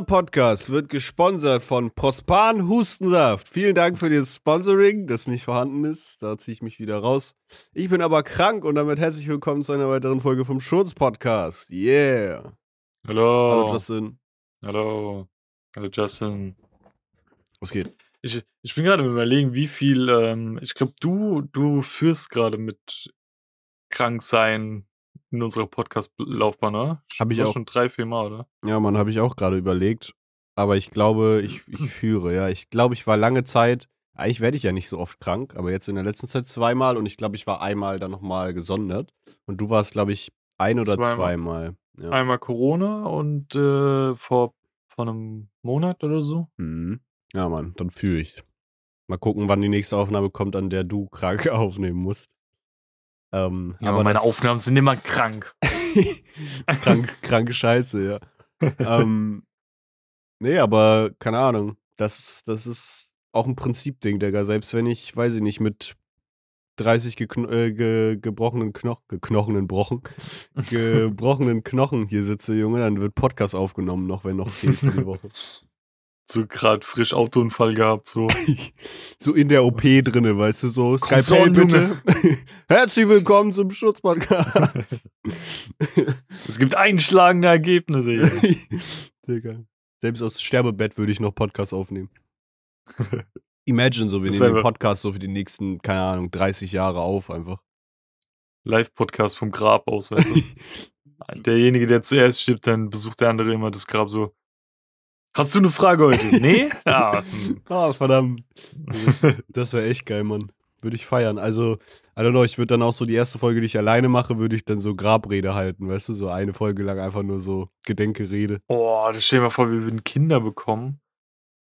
Dieser Podcast wird gesponsert von Prospan Hustensaft. Vielen Dank für das Sponsoring, das nicht vorhanden ist. Da ziehe ich mich wieder raus. Ich bin aber krank und damit herzlich willkommen zu einer weiteren Folge vom Schurz Podcast. Yeah. Hallo. Hallo Justin. Hallo. Hallo Justin. Was geht? Ich, ich bin gerade überlegen, wie viel, ähm, ich glaube, du, du führst gerade mit Kranksein in unserer Podcast-Laufbahn, ne? Hab ich auch. schon drei, vier Mal, oder? Ja, Mann, habe ich auch gerade überlegt. Aber ich glaube, ich, ich führe, ja. Ich glaube, ich war lange Zeit, eigentlich werde ich ja nicht so oft krank, aber jetzt in der letzten Zeit zweimal und ich glaube, ich war einmal dann nochmal gesondert. Und du warst, glaube ich, ein oder Zweimal. zweimal. Ja. Einmal Corona und äh, vor, vor einem Monat oder so. Mhm. Ja, Mann, dann führe ich. Mal gucken, wann die nächste Aufnahme kommt, an der du krank aufnehmen musst. Ähm, Ja, aber meine das- Aufnahmen sind immer krank. krank, kranke Scheiße, ja. ähm, nee, aber keine Ahnung. Das, das ist auch ein Prinzipding, Digga. Selbst wenn ich, weiß ich nicht, mit 30 gekno äh, ge gebrochenen Knochen, geknochenen Brochen, gebrochenen Knochen hier sitze, Junge, dann wird Podcast aufgenommen, noch wenn noch fehlt für die Woche. So gerade frisch Autounfall gehabt, so. So in der OP drinne, weißt du, so Skype bitte. Herzlich willkommen zum Schutzpodcast. es gibt einschlagende Ergebnisse hier. Digga. Selbst aus Sterbebett würde ich noch Podcast aufnehmen. Imagine so, wir Das nehmen den Podcast so für die nächsten, keine Ahnung, 30 Jahre auf einfach. Live-Podcast vom Grab aus, weißt du? Derjenige, der zuerst stirbt, dann besucht der andere immer das Grab so. Hast du eine Frage heute? Nee? Ja. hm. Ah, verdammt. Das wäre echt geil, Mann. Würde ich feiern. Also, I don't know, ich würde dann auch so die erste Folge, die ich alleine mache, würde ich dann so Grabrede halten, weißt du, so eine Folge lang einfach nur so Gedenkerede. Boah, das stell dir mal vor, wir würden Kinder bekommen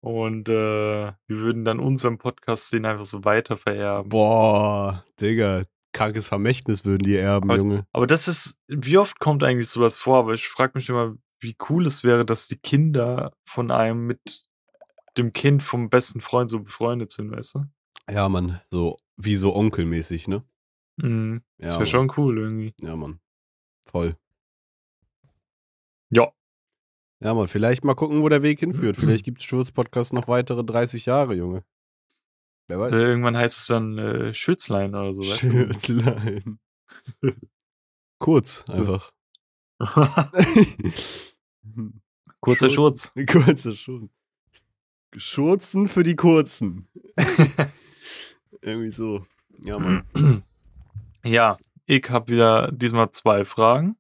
und äh, wir würden dann unseren Podcast den einfach so weiter vererben. Boah, Digga, krankes Vermächtnis würden die erben, Aber- Junge. Aber das ist, wie oft kommt eigentlich sowas vor? Aber ich frage mich immer, wie cool es wäre, dass die Kinder von einem mit dem Kind vom besten Freund so befreundet sind, weißt du? Ja, Mann, so wie so onkelmäßig, ne? Mhm. Das Ja, wäre schon cool irgendwie. Ja, Mann. Voll. Ja. Ja, Mann, vielleicht mal gucken, wo der Weg hinführt. Vielleicht gibt es Schurz-Podcast noch weitere 30 Jahre, Junge. Wer Äh, weiß. Irgendwann heißt es dann äh, Schützlein oder so, weißt du? Schürzlein. Kurz, einfach. Kurzer Schurz. Schurz. Kurzer Schurz. Schurzen für die Kurzen. Irgendwie so. Ja, Mann. ja, ich habe wieder diesmal zwei Fragen.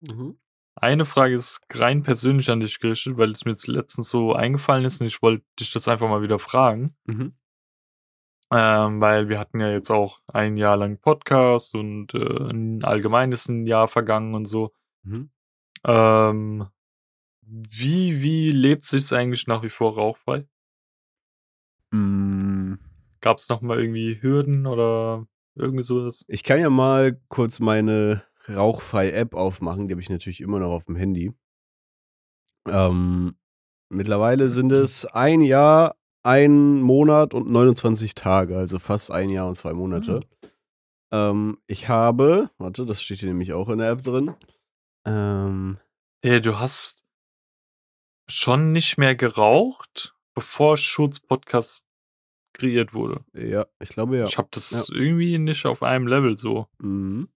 Mhm. Eine Frage ist rein persönlich an dich gerichtet, weil es mir jetzt letztens so eingefallen ist und ich wollte dich das einfach mal wieder fragen. Mhm. Ähm, weil wir hatten ja jetzt auch ein Jahr lang Podcast und äh, ein allgemeines ein Jahr vergangen und so. Mhm. Ähm, wie, wie lebt sich eigentlich nach wie vor rauchfrei? Mm. Gab es noch mal irgendwie Hürden oder irgendwie sowas? Ich kann ja mal kurz meine Rauchfrei-App aufmachen. Die habe ich natürlich immer noch auf dem Handy. Ähm, mittlerweile sind es ein Jahr, ein Monat und 29 Tage, also fast ein Jahr und zwei Monate. Ähm, ich habe, warte, das steht hier nämlich auch in der App drin. Ähm, Hey, du hast schon nicht mehr geraucht, bevor Schutz Podcast kreiert wurde. ja, ich glaube ja. Ich habe das Ja. irgendwie nicht auf einem Level so. Mhm.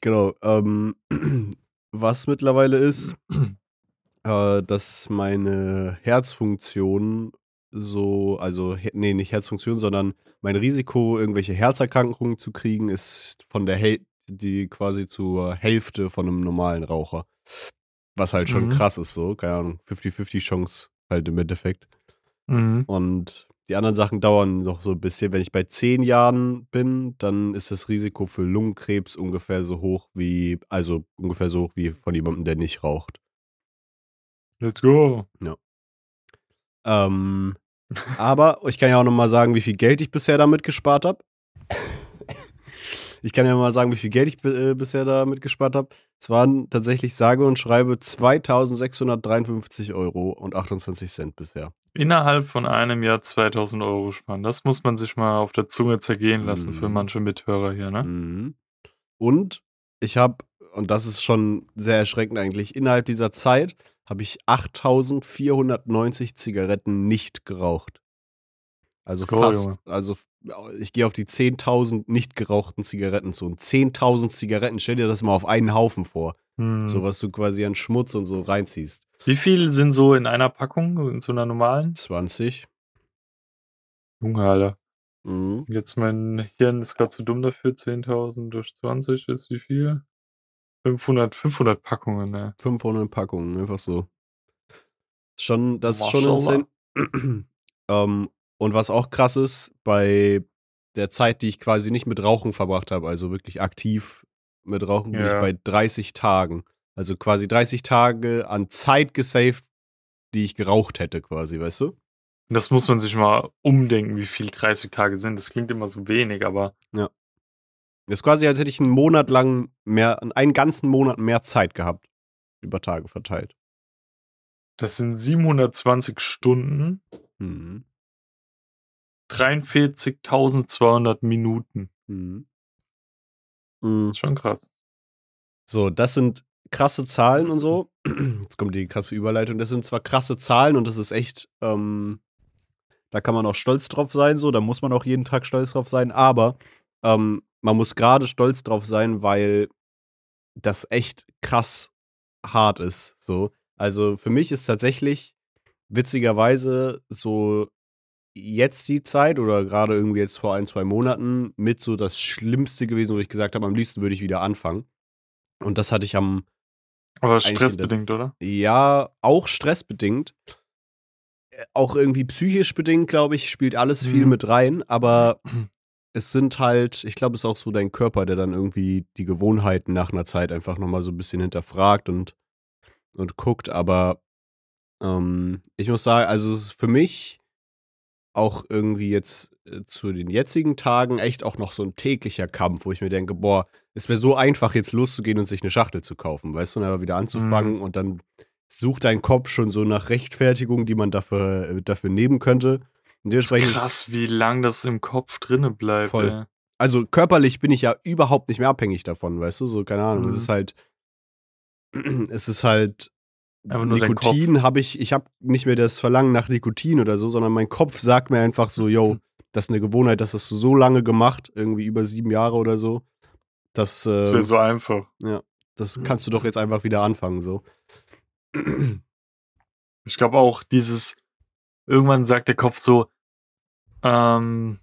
Genau. Ähm, was mittlerweile ist, äh, dass meine Herzfunktion so, also, nee, nicht Herzfunktion, sondern mein Risiko, irgendwelche Herzerkrankungen zu kriegen, ist von der Häl die quasi zur Hälfte von einem normalen Raucher. Was halt schon Mhm. krass ist, so, keine Ahnung, 50-50 Chance halt im Endeffekt. Mhm. Und die anderen Sachen dauern noch so ein bisschen. Wenn ich bei zehn Jahren bin, dann ist das Risiko für Lungenkrebs ungefähr so hoch wie, also ungefähr so hoch wie von jemandem, der nicht raucht. Let's go. Ähm, aber ich kann ja auch noch mal sagen, wie viel Geld ich bisher damit gespart habe. Ich kann ja mal sagen, wie viel Geld ich äh, bisher damit gespart habe. Es waren tatsächlich sage und schreibe 2653 Euro und 28 Cent bisher. Innerhalb von einem Jahr 2000 Euro sparen. Das muss man sich mal auf der Zunge zergehen lassen für Mhm. manche Mithörer hier, ne? Mhm. Und ich habe, und das ist schon sehr erschreckend eigentlich, innerhalb dieser Zeit habe ich 8490 Zigaretten nicht geraucht. Also go, fast, Junge. also ich gehe auf die 10.000 nicht gerauchten Zigaretten zu. Und 10.000 Zigaretten, stell dir das mal auf einen Haufen vor. Hm. So was du quasi an Schmutz und so reinziehst. Wie viel sind so in einer Packung, in so einer normalen? 20. Junge, Alter. Mhm. Jetzt mein Hirn ist gerade zu dumm dafür. 10.000 durch 20 ist wie viel? 500, 500 Packungen, ne? 500 Packungen, einfach so. Schon, das ist schon insane. ähm, und was auch krass ist, bei der Zeit, die ich quasi nicht mit Rauchen verbracht habe, also wirklich aktiv mit Rauchen, bin ich Ja. bei 30 Tagen. Also quasi 30 Tage an Zeit gesaved, die ich geraucht hätte, quasi, weißt du? Das muss man sich mal umdenken, wie viel 30 Tage sind. Das klingt immer so wenig, aber Das ist quasi, als hätte ich einen Monat lang mehr, einen ganzen Monat mehr Zeit gehabt. Über Tage verteilt. das sind 720 Stunden, Mhm. 43.200 Minuten. Mhm. Mhm. Ist schon krass. So, das sind krasse Zahlen und so. Jetzt kommt die krasse Überleitung. Das sind zwar krasse Zahlen und das ist echt, ähm, da kann man auch stolz drauf sein, so, da muss man auch jeden Tag stolz drauf sein, aber ähm, man muss gerade stolz drauf sein, weil das echt krass hart ist. So. Also für mich ist tatsächlich witzigerweise so jetzt die Zeit oder gerade irgendwie jetzt vor ein, zwei Monaten mit so das Schlimmste gewesen, wo ich gesagt habe, am liebsten würde ich wieder anfangen. Und das hatte ich am, Aber stressbedingt, oder? ja, auch stressbedingt. Äh, Auch irgendwie psychisch bedingt, glaube ich, spielt alles viel Mhm. mit rein, aber es sind halt, ich glaube, es ist auch so dein Körper, der dann irgendwie die Gewohnheiten nach einer Zeit einfach nochmal so ein bisschen hinterfragt und, und guckt. Aber ähm, ich muss sagen, also es ist für mich auch irgendwie jetzt äh, zu den jetzigen Tagen echt auch noch so ein täglicher Kampf, wo ich mir denke, boah, es wäre so einfach, jetzt loszugehen und sich eine Schachtel zu kaufen, weißt du, und aber wieder anzufangen und dann sucht dein Kopf schon so nach Rechtfertigung, die man dafür, äh, dafür nehmen könnte. Und ist dementsprechend krass, wie lang das im Kopf drinne bleibt. Voll. Ey. also körperlich bin ich ja überhaupt nicht mehr abhängig davon, weißt du, so, keine Ahnung, es Mhm. ist halt, es ist halt, Aber nur dein Nikotin habe ich, ich habe nicht mehr das Verlangen nach Nikotin oder so, sondern mein Kopf sagt mir einfach so, yo, das ist eine Gewohnheit, das hast du so lange gemacht, irgendwie über sieben Jahre oder so, Das äh, wäre so einfach. das kannst du doch jetzt einfach wieder anfangen, so. Ich glaube auch, dieses, irgendwann sagt der Kopf so, ähm,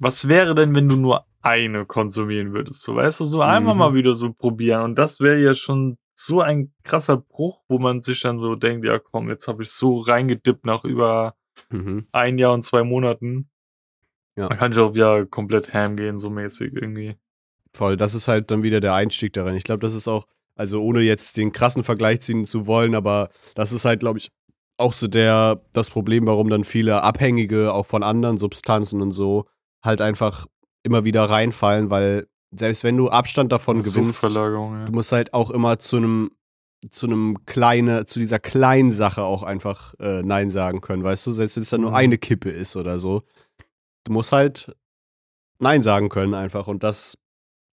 was wäre denn, wenn du nur eine konsumieren würdest? So, weißt du, so einmal Mhm. mal wieder so probieren. Und das wäre ja schon so ein krasser Bruch, wo man sich dann so denkt, ja komm, jetzt habe ich so reingedippt nach über Mhm. ein Jahr und zwei Monaten. Ja. Dann kann ich auch wieder komplett ham gehen, so mäßig irgendwie. Voll, das ist halt dann wieder der Einstieg darin. Ich glaube, das ist auch, also ohne jetzt den krassen Vergleich ziehen zu wollen, aber das ist halt, glaube ich, auch so der, das Problem, warum dann viele Abhängige auch von anderen Substanzen und so halt einfach immer wieder reinfallen, weil selbst wenn du Abstand davon gewinnst, ja. du musst halt auch immer zu einem zu einem kleine, zu dieser kleinen Sache auch einfach äh, Nein sagen können, weißt du, selbst wenn es dann nur Mhm. eine Kippe ist oder so. Du musst halt Nein sagen können einfach und das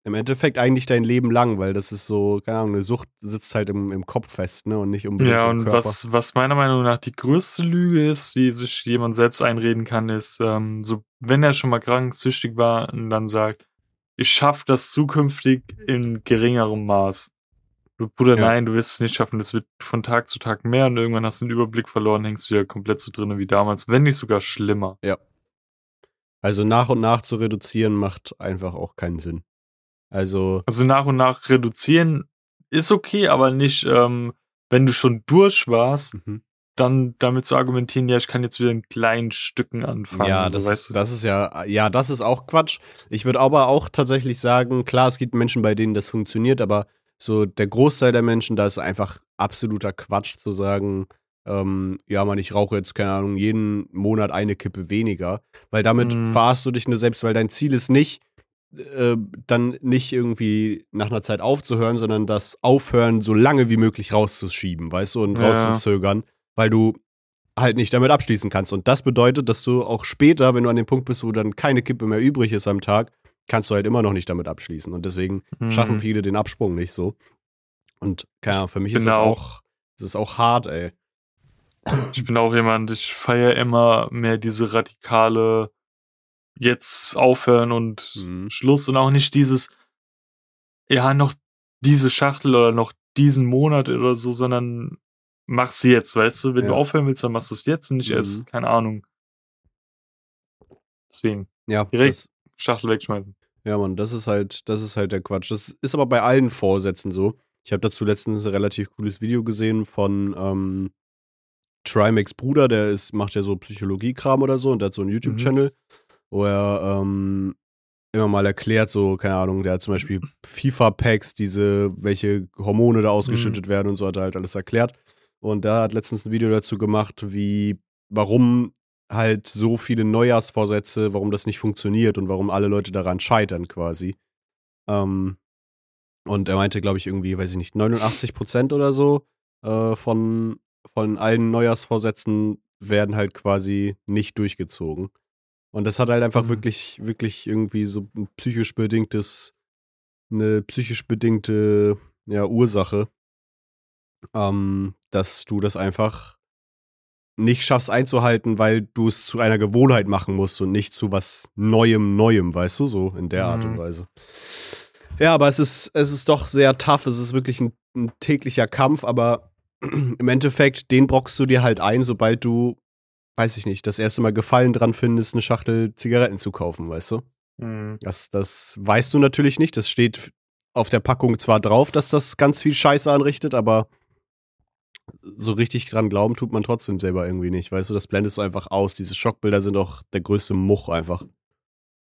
im Endeffekt eigentlich dein Leben lang, weil das ist so, keine Ahnung, eine Sucht sitzt halt im, im Kopf fest, ne, und nicht unbedingt Ja, im und Körper. was, was meiner Meinung nach die größte Lüge ist, die sich jemand selbst einreden kann, ist, ähm, so, wenn er schon mal krank, süchtig war und dann sagt, ich schaffe das zukünftig in geringerem Maß. So, Bruder, Ja. nein, du wirst es nicht schaffen, das wird von Tag zu Tag mehr und irgendwann hast du den Überblick verloren, hängst wieder komplett so drinne wie damals, wenn nicht sogar schlimmer. Also nach und nach zu reduzieren macht einfach auch keinen Sinn. Also, Also nach und nach reduzieren ist okay, aber nicht, ähm, wenn du schon durch warst, mhm. Dann damit zu argumentieren, ja, ich kann jetzt wieder in kleinen Stücken anfangen. Ja, so, das, weißt du? das ist ja, ja, das ist auch Quatsch. Ich würde aber auch tatsächlich sagen, klar, es gibt Menschen, bei denen das funktioniert, aber so der Großteil der Menschen, da ist einfach absoluter Quatsch zu sagen, ähm, ja, man, ich rauche jetzt, keine Ahnung, jeden Monat eine Kippe weniger, weil damit Mhm. verarschst du dich nur selbst, weil dein Ziel ist nicht, äh, dann nicht irgendwie nach einer Zeit aufzuhören, sondern das Aufhören so lange wie möglich rauszuschieben, weißt du, und Ja. rauszuzögern, weil du halt nicht damit abschließen kannst. Und das bedeutet, dass du auch später, wenn du an dem Punkt bist, wo dann keine Kippe mehr übrig ist am Tag, kannst du halt immer noch nicht damit abschließen. Und deswegen Mhm. schaffen viele den Absprung nicht so. Und keine Ahnung, für mich ist das auch- ist auch hart, ey. Ich bin auch jemand, ich feiere immer mehr diese radikale jetzt aufhören und Mhm. Schluss und auch nicht dieses, ja, noch diese Schachtel oder noch diesen Monat oder so, sondern mach's jetzt, weißt du? Wenn du Ja. aufhören willst, dann machst du es jetzt und nicht erst, Mhm. keine Ahnung. Deswegen, Ja, Direkt. Schachtel wegschmeißen. ja, Mann, das ist halt, das ist halt der Quatsch. Das ist aber bei allen Vorsätzen so. Ich habe dazu letztens ein relativ cooles Video gesehen von ähm, Trimax Bruder, der ist, macht ja so Psychologie-Kram oder so und der hat so einen YouTube-Channel, wo er ähm, immer mal erklärt, so, keine Ahnung, der hat zum Beispiel FIFA-Packs, diese, welche Hormone da ausgeschüttet werden und so hat er halt alles erklärt. Und der hat letztens ein Video dazu gemacht, wie, warum halt so viele Neujahrsvorsätze, warum das nicht funktioniert und warum alle Leute daran scheitern quasi. Ähm, und er meinte, glaube ich, irgendwie, weiß ich nicht, 89 Prozent oder so äh, von, von allen Neujahrsvorsätzen werden halt quasi nicht durchgezogen. Und das hat halt einfach Mhm. wirklich, wirklich irgendwie so ein psychisch bedingtes, eine psychisch bedingte ja, Ursache, ähm, dass du das einfach nicht schaffst einzuhalten, weil du es zu einer Gewohnheit machen musst und nicht zu was Neuem, Neuem, weißt du, so in der Art und Mhm. Weise. Ja, aber es ist, es ist doch sehr tough. Es ist wirklich ein, ein täglicher Kampf, aber im Endeffekt, den brockst du dir halt ein, sobald du, weiß ich nicht, das erste Mal Gefallen dran findest, eine Schachtel Zigaretten zu kaufen, weißt du? Mhm. Das, das weißt du natürlich nicht. Das steht auf der Packung zwar drauf, dass das ganz viel Scheiße anrichtet, aber so richtig dran glauben tut man trotzdem selber irgendwie nicht. Weißt du, das blendest du einfach aus. Diese Schockbilder sind doch der größte Much einfach.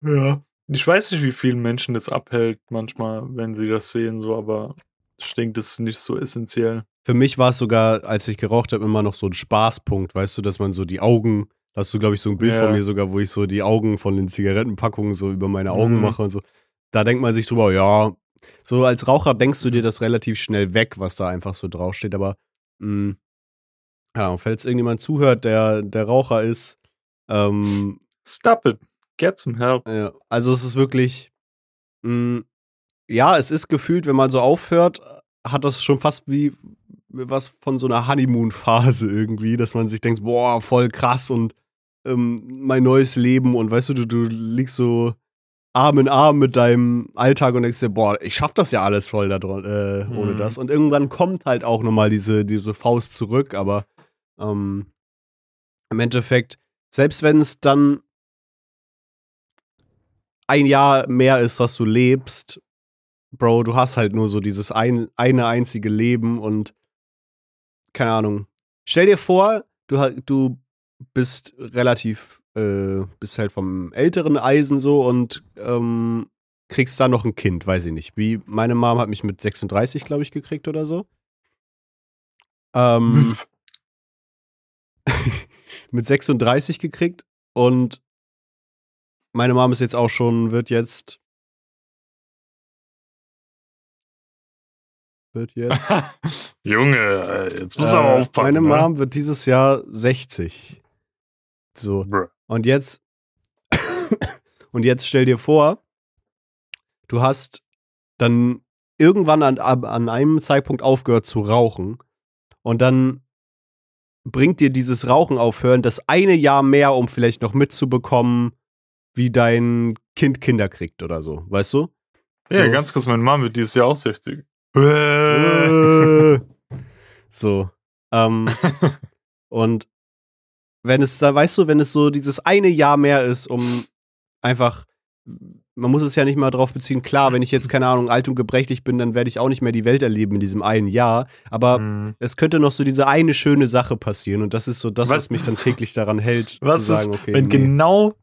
Ja. Ich weiß nicht, wie vielen Menschen das abhält, manchmal, wenn sie das sehen, so, aber ich denke, das ist nicht so essentiell. Für mich war es sogar, als ich geraucht habe, immer noch so ein Spaßpunkt, weißt du, dass man so die Augen, hast du, glaube ich, so ein Bild Ja. von mir sogar, wo ich so die Augen von den Zigarettenpackungen so über meine Augen Mhm. mache und so. Da denkt man sich drüber, ja, so als Raucher denkst du dir das relativ schnell weg, was da einfach so draufsteht, aber mh, ja, falls irgendjemand zuhört, der, der Raucher ist, ähm, Stop it. Get some help. ja, also es ist wirklich, mh, ja, es ist gefühlt, wenn man so aufhört, hat das schon fast wie was von so einer Honeymoon-Phase irgendwie, dass man sich denkt, boah, voll krass und ähm, mein neues Leben und weißt du, du, du liegst so Arm in Arm mit deinem Alltag und denkst dir, boah, ich schaff das ja alles voll da äh, ohne Mhm. das. Und irgendwann kommt halt auch nochmal diese, diese Faust zurück, aber ähm, im Endeffekt, selbst wenn es dann ein Jahr mehr ist, was du lebst, Bro, du hast halt nur so dieses ein, eine einzige Leben und keine Ahnung. Stell dir vor, du, du bist relativ, äh, bist halt vom älteren Eisen so und ähm, kriegst da noch ein Kind, weiß ich nicht. Wie meine Mom hat mich mit 36, glaube ich, gekriegt oder so. Ähm, mit 36 gekriegt und meine Mom ist jetzt auch schon, wird jetzt. Wird jetzt. Junge, äh, jetzt muss Äh, er aber aufpassen. Meine ne? Mom wird dieses Jahr 60. So. Bruh. Und jetzt. und jetzt stell dir vor, du hast dann irgendwann an, an einem Zeitpunkt aufgehört zu rauchen. Und dann bringt dir dieses Rauchen aufhören das eine Jahr mehr, um vielleicht noch mitzubekommen, wie dein Kind Kinder kriegt oder so. Weißt du? Ja, So. ganz kurz, meine Mom wird dieses Jahr auch 60. Äh. so. Ähm, und wenn es da, weißt du, wenn es so dieses eine Jahr mehr ist, um einfach, man muss es ja nicht mal drauf beziehen, klar, wenn ich jetzt, keine Ahnung, alt und gebrechlich bin, dann werde ich auch nicht mehr die Welt erleben in diesem einen Jahr. Aber Mhm. es könnte noch so diese eine schöne Sache passieren und das ist so das, was, Was- mich dann täglich daran hält, Was zu sagen, ist, okay, wenn nee. genau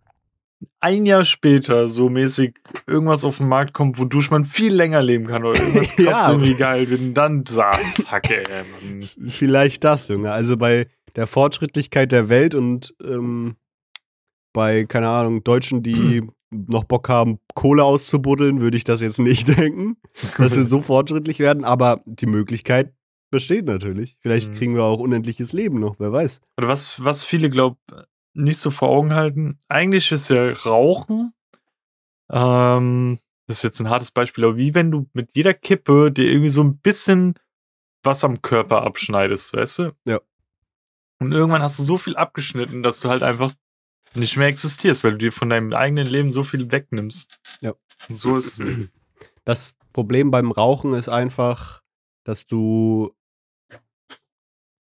ein Jahr später so mäßig irgendwas auf den Markt kommt, wodurch man viel länger leben kann oder irgendwas krass Ja. irgendwie geil und dann sagt, fuck ey, Mann. Vielleicht das, Junge. Also bei der Fortschrittlichkeit der Welt und ähm, bei, keine Ahnung, Deutschen, die noch Bock haben, Kohle auszubuddeln, würde ich das jetzt nicht denken, dass wir so fortschrittlich werden. Aber die Möglichkeit besteht natürlich. Vielleicht Mhm. kriegen wir auch unendliches Leben noch, wer weiß. Oder was, was viele, glaub nicht so vor Augen halten. Eigentlich ist ja Rauchen, ähm, das ist jetzt ein hartes Beispiel, aber wie wenn du mit jeder Kippe dir irgendwie so ein bisschen was am Körper abschneidest, weißt du? Ja. Und irgendwann hast du so viel abgeschnitten, dass du halt einfach nicht mehr existierst, weil du dir von deinem eigenen Leben so viel wegnimmst. Ja. Und so ist es. Das Problem beim Rauchen ist einfach, dass du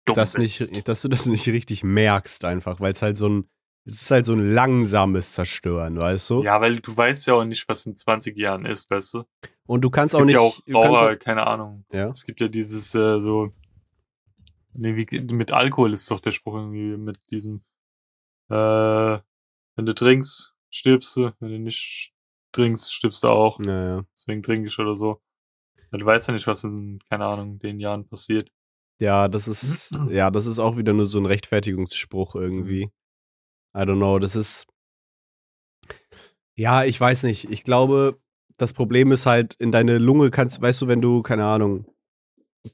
Dumm das bist. nicht, dass du das nicht richtig merkst einfach, weil es halt so ein, es ist halt so ein langsames Zerstören, weißt du? Ja, weil du weißt ja auch nicht, was in 20 Jahren ist, weißt du? Und du kannst es auch gibt nicht, ja auch du kannst, Raucher, keine Ahnung. ja, Es gibt ja dieses äh, so. Nee, wie, mit Alkohol ist doch der Spruch irgendwie mit diesem. Äh, wenn du trinkst, stirbst du. Wenn du nicht trinkst, stirbst du auch. ja, Deswegen trinke ich oder so. Du weißt ja nicht, was in, keine Ahnung, den Jahren passiert. ja, das ist, ja, das ist auch wieder nur so ein Rechtfertigungsspruch irgendwie. I don't know, das ist, ja, ich weiß nicht, ich glaube, das Problem ist halt, in deine Lunge kannst, weißt du, wenn du, keine Ahnung,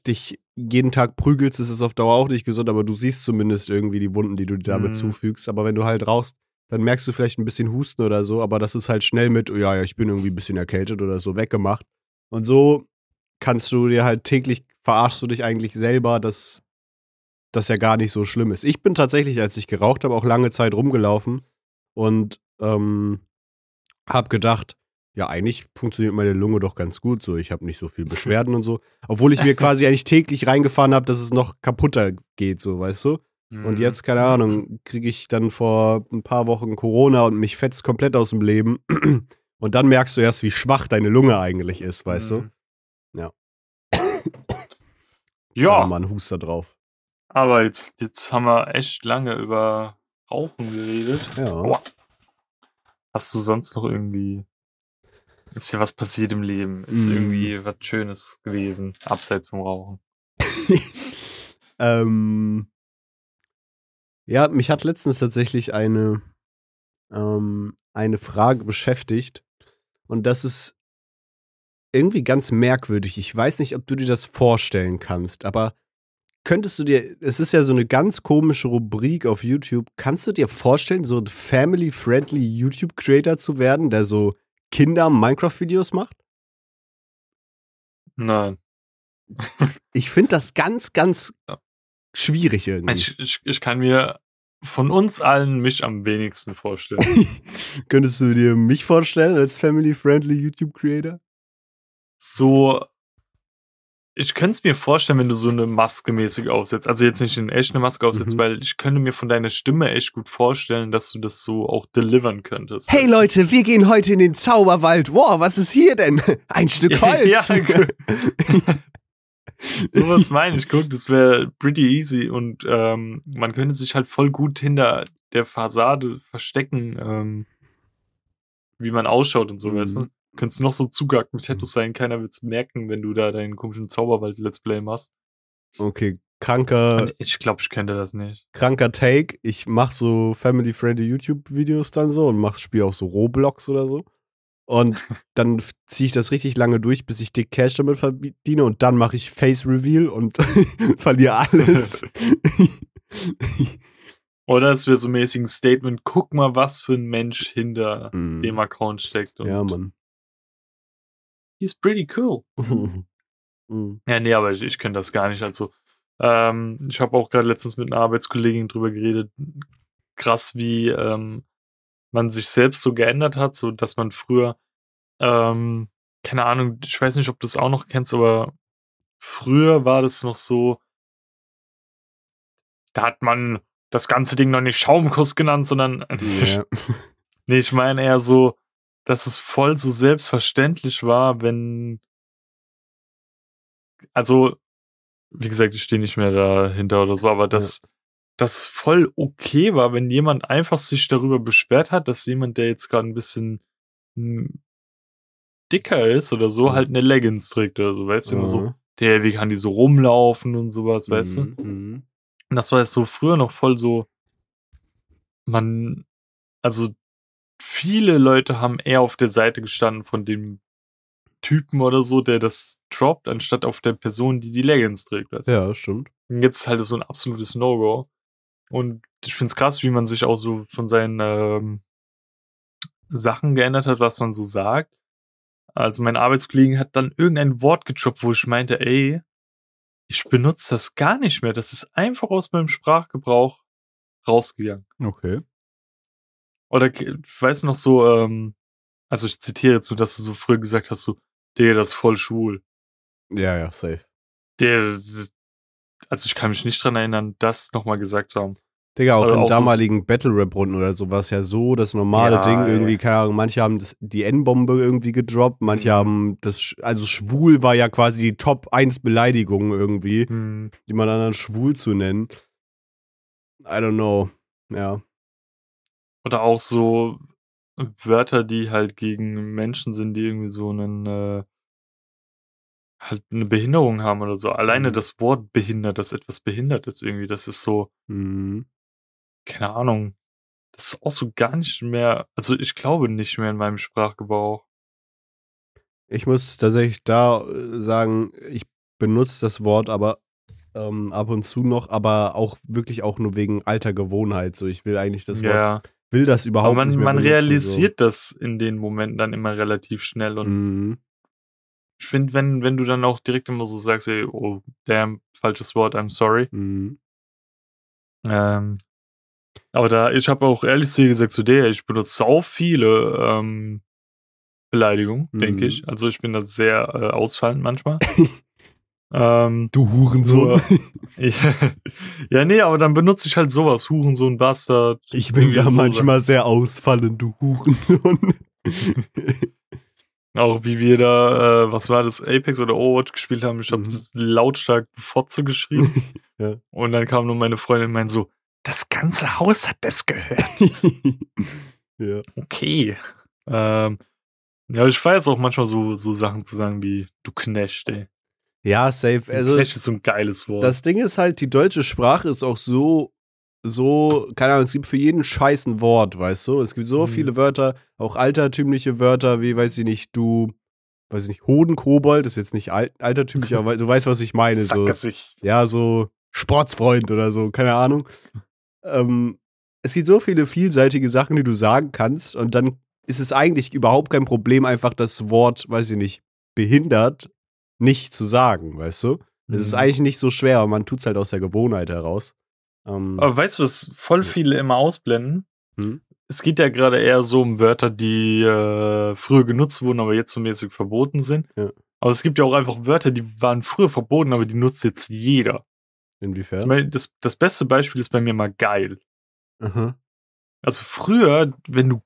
dich jeden Tag prügelst, ist es auf Dauer auch nicht gesund, aber du siehst zumindest irgendwie die Wunden, die du dir damit Mhm. zufügst. Aber wenn du halt rauchst, dann merkst du vielleicht ein bisschen Husten oder so, aber das ist halt schnell mit, oh ja, ja, ich bin irgendwie ein bisschen erkältet oder so weggemacht. Und so kannst du dir halt täglich, verarschst du dich eigentlich selber, dass das ja gar nicht so schlimm ist. Ich bin tatsächlich, als ich geraucht habe, auch lange Zeit rumgelaufen und ähm, hab gedacht, ja, eigentlich funktioniert meine Lunge doch ganz gut so. Ich habe nicht so viel Beschwerden und so. Obwohl ich mir quasi eigentlich täglich reingefahren habe, dass es noch kaputter geht, so, weißt du? Und Mhm. jetzt, keine Ahnung, kriege ich dann vor ein paar Wochen Corona und mich fetzt komplett aus dem Leben. Und dann merkst du erst, wie schwach deine Lunge eigentlich ist, weißt du? Mhm. Ja. Ja, Da mal ein Huster drauf. aber jetzt, jetzt haben wir echt lange über Rauchen geredet. Ja. Hast du sonst noch irgendwie. Ist hier was passiert im Leben? Ist Mm. irgendwie was Schönes gewesen, abseits vom Rauchen? ähm, ja, mich hat letztens tatsächlich eine, ähm, eine Frage beschäftigt. Und das ist irgendwie ganz merkwürdig. Ich weiß nicht, ob du dir das vorstellen kannst, aber könntest du dir, es ist ja so eine ganz komische Rubrik auf YouTube, kannst du dir vorstellen, so ein family-friendly YouTube-Creator zu werden, der so Kinder-Minecraft-Videos macht? Nein. Ich finde das ganz, ganz Ja. schwierig irgendwie. Ich, ich, ich kann mir von uns allen mich am wenigsten vorstellen. Könntest du dir mich vorstellen als family-friendly YouTube-Creator? so. Ich könnte es mir vorstellen, wenn du so eine Maske mäßig aufsetzt. Also jetzt nicht in echt eine Maske aufsetzt, Mhm. weil ich könnte mir von deiner Stimme echt gut vorstellen, dass du das so auch delivern könntest. Hey Leute, wir gehen heute in den Zauberwald. Wow, was ist hier denn? Ein Stück Holz. Ja. Sowas meine ich, guck, das wäre pretty easy und ähm, man könnte sich halt voll gut hinter der Fassade verstecken, ähm, wie man ausschaut und so, Mhm. weißt du? Könntest du noch so zugackt mit Tattoos sein, keiner wird's merken, wenn du da deinen komischen Zauberwald-Let's Play machst. okay, kranker, ich glaube, ich könnte das nicht. kranker Take. Ich mach so family-friendly YouTube-Videos dann so und mach Spiel auch so Roblox oder so. Und dann ziehe ich das richtig lange durch, bis ich dick Cash damit verdiene und dann mache ich Face Reveal und verliere alles. Oder es wäre so mäßig ein Statement, guck mal, was für ein Mensch hinter Mm. dem Account steckt. Und ja, Mann. He's pretty cool. Mm. Ja, nee, aber ich, ich kenne das gar nicht. Also, ähm, ich habe auch gerade letztens mit einer Arbeitskollegin drüber geredet. Krass, wie ähm, man sich selbst so geändert hat, so dass man früher, ähm, keine Ahnung, ich weiß nicht, ob du es auch noch kennst, aber früher war das noch so, da hat man das ganze Ding noch nicht Schaumkuss genannt, sondern Ja. Nee, ich meine eher so, dass es voll so selbstverständlich war, wenn. Also, wie gesagt, ich stehe nicht mehr dahinter oder so, aber dass das voll okay war, wenn jemand einfach sich darüber beschwert hat, dass jemand, der jetzt gerade ein bisschen hm, dicker ist oder so, Mhm. halt eine Leggings trägt oder so, weißt du, immer so, Mhm. der, wie kann die so rumlaufen und sowas, weißt du? Mhm. Mhm. Und das war jetzt so früher noch voll so, man, also viele Leute haben eher auf der Seite gestanden von dem Typen oder so, der das droppt, anstatt auf der Person, die die Leggings trägt. Du? Ja, stimmt. Und jetzt ist halt so ein absolutes No-Go. Und ich find's krass, wie man sich auch so von seinen ähm, Sachen geändert hat, was man so sagt. Also mein Arbeitskollegen hat dann irgendein Wort gedroppt, wo ich meinte, ey, ich benutze das gar nicht mehr. Das ist einfach aus meinem Sprachgebrauch rausgegangen. Okay. Oder ich weiß noch so, ähm, also ich zitiere jetzt nur, dass du so früher gesagt hast, so, der, das ist voll schwul. Ja, ja, safe. Der, also ich kann mich nicht dran erinnern, das nochmal gesagt zu haben. Digga, auch Also in auch so- damaligen Battle-Rap-Runden oder so war es ja so das normale Ja, Ding. ey. Irgendwie, keine Ahnung, manche haben das, die N-Bombe irgendwie gedroppt, manche Mhm. haben das, also schwul war ja quasi die Top 1 Beleidigung irgendwie, Hm, die man dann schwul zu nennen. I don't know. Ja. Oder auch so Wörter, die halt gegen Menschen sind, die irgendwie so einen, äh, halt eine Behinderung haben oder so. Alleine Mhm. das Wort behindert, dass etwas behindert ist irgendwie, das ist so, Mhm. keine Ahnung. Das ist auch so gar nicht mehr, also ich glaube nicht mehr in meinem Sprachgebrauch. Ich muss tatsächlich da äh, sagen, ich benutze das Wort aber ähm, ab und zu noch, aber auch wirklich auch nur wegen alter Gewohnheit. So, ich will eigentlich das Wort, Ja, will das überhaupt aber man, nicht mehr man benutzen, realisiert das in den Momenten dann immer relativ schnell So. und Mhm. ich finde, wenn, wenn du dann auch direkt immer so sagst, ey, oh, damn, falsches Wort, I'm sorry. Mhm. Ähm, aber da, ich habe auch ehrlich zu dir gesagt, zu der, ich benutze sau viele ähm, Beleidigungen, denke Mhm. ich. Also ich bin da sehr äh, ausfallend manchmal. ähm, Du Hurensohn. ich, ja, nee, aber dann benutze ich halt sowas, Hurensohn, Bastard. Ich bin da manchmal sehr ausfallend, du Hurensohn. Auch wie wir da, äh, was war das, Apex oder Overwatch gespielt haben. Ich habe Mhm. lautstark Fotze geschrieben. Ja. Und dann kam nur meine Freundin und meinte so, das ganze Haus hat das gehört. ja. Okay. Ähm, ja, ich weiß auch manchmal so, so Sachen zu sagen wie du Knecht, ey. Ja, safe. Also, Knecht ist so ein geiles Wort. das Ding ist halt, die deutsche Sprache ist auch so, so, keine Ahnung, es gibt für jeden Scheiß ein Wort, weißt du? Es gibt so Mhm. viele Wörter, auch altertümliche Wörter, wie, weiß ich nicht, du, weiß ich nicht, Hodenkobold, ist jetzt nicht alt, altertümlich, aber du weißt, was ich meine. So, ja, so Sportsfreund oder so, keine Ahnung. Ähm, es gibt so viele vielseitige Sachen, die du sagen kannst und dann ist es eigentlich überhaupt kein Problem, einfach das Wort, weiß ich nicht, behindert nicht zu sagen, weißt du? Es ist Mhm. eigentlich nicht so schwer, aber man tut es halt aus der Gewohnheit heraus. Ähm, Aber weißt du, was voll viele immer ausblenden? Hm? Es geht ja gerade eher so um Wörter, die äh, früher genutzt wurden, aber jetzt so mäßig verboten sind. Ja. Aber es gibt ja auch einfach Wörter, die waren früher verboten, aber die nutzt jetzt jeder. Inwiefern? Das, das beste Beispiel ist bei mir mal geil. Aha. Also früher, wenn du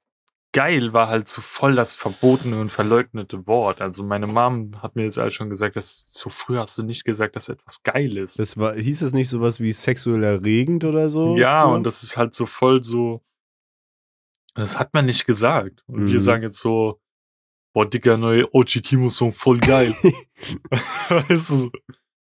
geil war halt so voll das verbotene und verleugnete Wort. Also meine Mom hat mir jetzt alles schon gesagt, dass so früher hast du nicht gesagt, dass etwas geil ist. Das war, hieß es nicht sowas wie sexuell erregend oder so? ja, früher? und das ist halt so voll so. Das hat man nicht gesagt. Und wir Mhm. sagen jetzt so, boah, dicker neue Ochikimo-Song, voll geil. weißt du?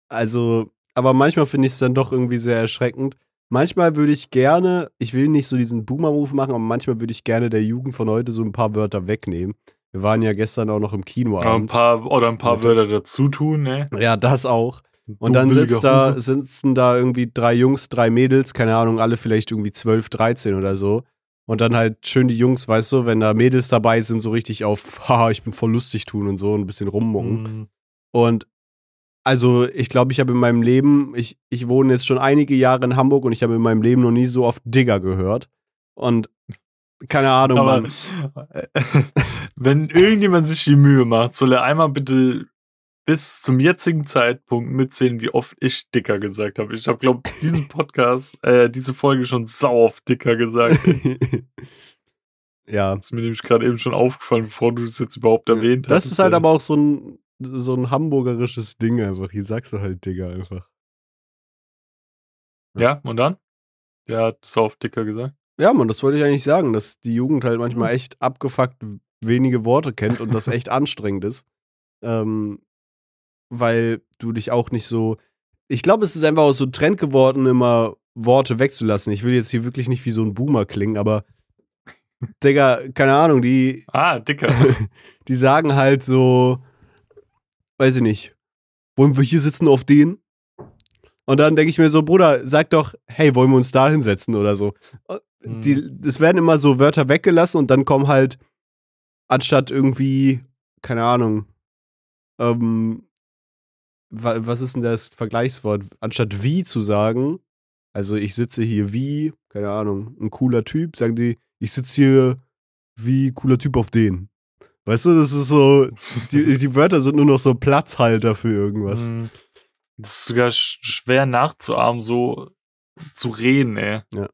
Also, aber manchmal finde ich es dann doch irgendwie sehr erschreckend. Manchmal würde ich gerne, ich will nicht so diesen Boomer-Move machen, aber manchmal würde ich gerne der Jugend von heute so ein paar Wörter wegnehmen. Wir waren ja gestern auch noch im Kino Ja, ein paar, oder ein paar Wörter dazu tun, ne? Ja, das auch. Und dann sitzt da, sitzen da irgendwie drei Jungs, drei Mädels, keine Ahnung, alle vielleicht irgendwie 12, 13 oder so. Und dann halt schön die Jungs, weißt du, wenn da Mädels dabei sind, so richtig auf, haha, ich bin voll lustig tun und so, ein bisschen rummucken. Mhm. Und also, ich glaube, ich habe in meinem Leben, ich, ich wohne jetzt schon einige Jahre in Hamburg und ich habe in meinem Leben noch nie so oft Digger gehört. Und keine Ahnung, Aber Mann. wenn irgendjemand sich die Mühe macht, soll er einmal bitte bis zum jetzigen Zeitpunkt mitzählen, wie oft ich dicker gesagt habe. Ich habe, glaube diesen Podcast, äh, diese Folge schon sau oft dicker gesagt. ja. Das ist mir nämlich gerade eben schon aufgefallen, bevor du das jetzt überhaupt erwähnt hast. Das ist halt aber auch so ein, so ein hamburgerisches Ding einfach. Hier sagst du halt Digger einfach. Ja, und dann? Der hat sau oft dicker gesagt. Ja, Mann, das wollte ich eigentlich sagen, dass die Jugend halt Hm. manchmal echt abgefuckt wenige Worte kennt und das echt anstrengend ist. Ähm, weil du dich auch nicht so. Ich glaube, es ist einfach auch so ein Trend geworden, immer Worte wegzulassen. Ich will jetzt hier wirklich nicht wie so ein Boomer klingen, aber Digga, keine Ahnung, die, Ah, dicker. die sagen halt so, weiß ich nicht, wollen wir hier sitzen auf den? Und dann denke ich mir so, Bruder, sag doch, hey, wollen wir uns da hinsetzen oder so. Hm. Die, es werden immer so Wörter weggelassen und dann kommen halt, anstatt irgendwie, keine Ahnung, ähm, wa was ist denn das Vergleichswort? Anstatt wie zu sagen, also ich sitze hier wie, keine Ahnung, ein cooler Typ, sagen die, ich sitze hier wie cooler Typ auf den. Weißt du, das ist so, die, die Wörter sind nur noch so Platzhalter für irgendwas. Mhm. Das ist sogar sch schwer nachzuahmen, so zu reden, ey. Ja.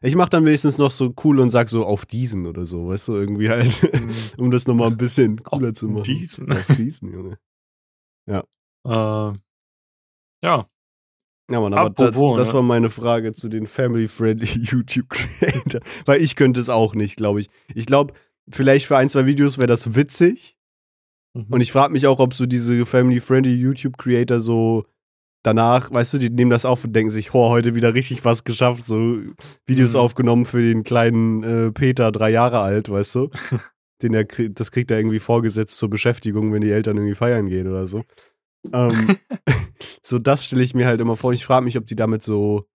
Ich mach dann wenigstens noch so cool und sag so auf diesen oder so, weißt du, irgendwie halt, Mhm. um das nochmal ein bisschen cooler Auf zu machen. diesen. Auf diesen, Junge. Äh, ja. Ja, Mann, aber da, Apropos, das ne? war meine Frage zu den family-friendly YouTube-Creator. Weil ich könnte es auch nicht, glaube ich. Ich glaube, vielleicht für ein, zwei Videos wäre das witzig. Mhm. Und ich frage mich auch, ob so diese family-friendly YouTube-Creator so danach, weißt du, die nehmen das auf und denken sich, oh, heute wieder richtig was geschafft. So Videos Mhm. aufgenommen für den kleinen äh, Peter, drei Jahre alt, weißt du? Den er, das kriegt er irgendwie vorgesetzt zur Beschäftigung, wenn die Eltern irgendwie feiern gehen oder so. Ähm, so das stelle ich mir halt immer vor. Ich frage mich, ob die damit so,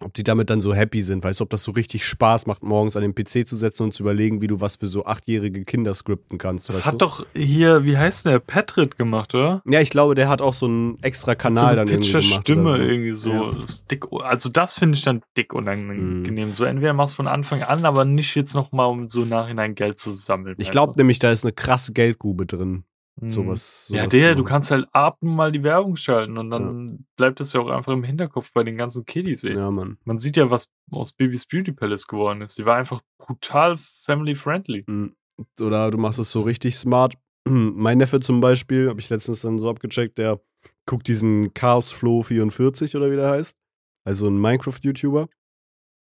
ob die damit dann so happy sind, weißt du, ob das so richtig Spaß macht, morgens an den PC zu setzen und zu überlegen, wie du was für so achtjährige Kinder skripten kannst. das hat du? doch hier, wie heißt der, Patrit gemacht, oder? Ja, ich glaube, der hat auch so einen extra so Kanal eine dann irgendwie Pitcher gemacht. Stimme so. irgendwie so Ja. dick. Also das finde ich dann dick unangenehm. So entweder machst du von Anfang an, aber nicht jetzt noch mal um so nachhinein Geld zu sammeln. Ich glaube nämlich, da ist eine krasse Geldgrube drin. Sowas. Ja, sowas der, so. du kannst halt ab und mal die Werbung schalten und dann bleibt es ja auch einfach im Hinterkopf bei den ganzen Kiddies. Ey. Ja, Mann. Man sieht ja, was aus Babys Beauty Palace geworden ist. Die war einfach brutal family friendly. Mhm. Oder du machst es so richtig smart. Mein Neffe zum Beispiel, habe ich letztens dann so abgecheckt, der guckt diesen Chaos Flow 44 oder wie der heißt. Also ein Minecraft-YouTuber.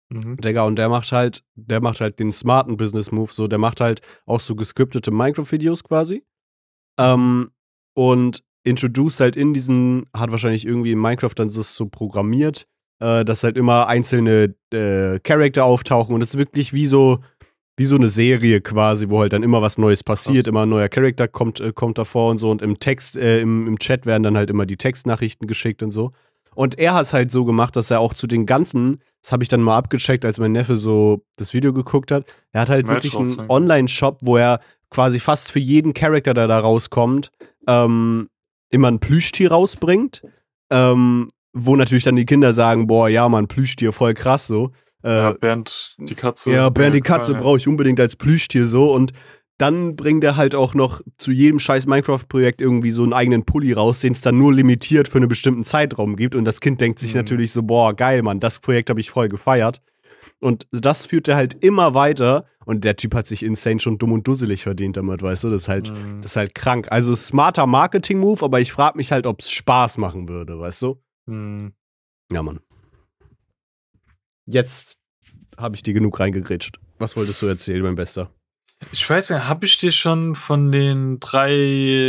Mhm. Digga, und der macht halt, der macht halt den smarten Business-Move, so, der macht halt auch so gescriptete Minecraft-Videos quasi. Ähm, und introduced halt in diesen, hat wahrscheinlich irgendwie in Minecraft dann das so programmiert, äh, dass halt immer einzelne äh, Charakter auftauchen und es ist wirklich wie so, wie so eine Serie quasi, wo halt dann immer was Neues passiert, Krass. immer ein neuer Charakter kommt, äh, kommt davor und so und im Text, äh, im, im Chat werden dann halt immer die Textnachrichten geschickt und so. Und er hat es halt so gemacht, dass er auch zu den ganzen, das habe ich dann mal abgecheckt, als mein Neffe so das Video geguckt hat, er hat halt Merch wirklich einen. Online-Shop, wo er quasi fast für jeden Charakter, der da rauskommt, ähm, immer ein Plüschtier rausbringt. Ähm, wo natürlich dann die Kinder sagen, boah, ja, Mann, Plüschtier, voll krass so. Äh, Ja, Bernd die Katze. ja, Bernd die Katze brauche ich unbedingt als Plüschtier so und dann bringt er halt auch noch zu jedem scheiß Minecraft-Projekt irgendwie so einen eigenen Pulli raus, den es dann nur limitiert für einen bestimmten Zeitraum gibt. Und das Kind denkt sich Mhm. natürlich so, boah, geil, Mann, das Projekt habe ich voll gefeiert. Und das führt er halt immer weiter. Und der Typ hat sich insane schon dumm und dusselig verdient damit, weißt du? Das ist halt, Mhm. das ist halt krank. Also smarter Marketing-Move, aber ich frage mich halt, ob es Spaß machen würde, weißt du? Mhm. Ja, Mann. Jetzt habe ich dir genug reingegrätscht. Was wolltest du erzählen, mein Bester? Ich weiß nicht, habe ich dir schon von den drei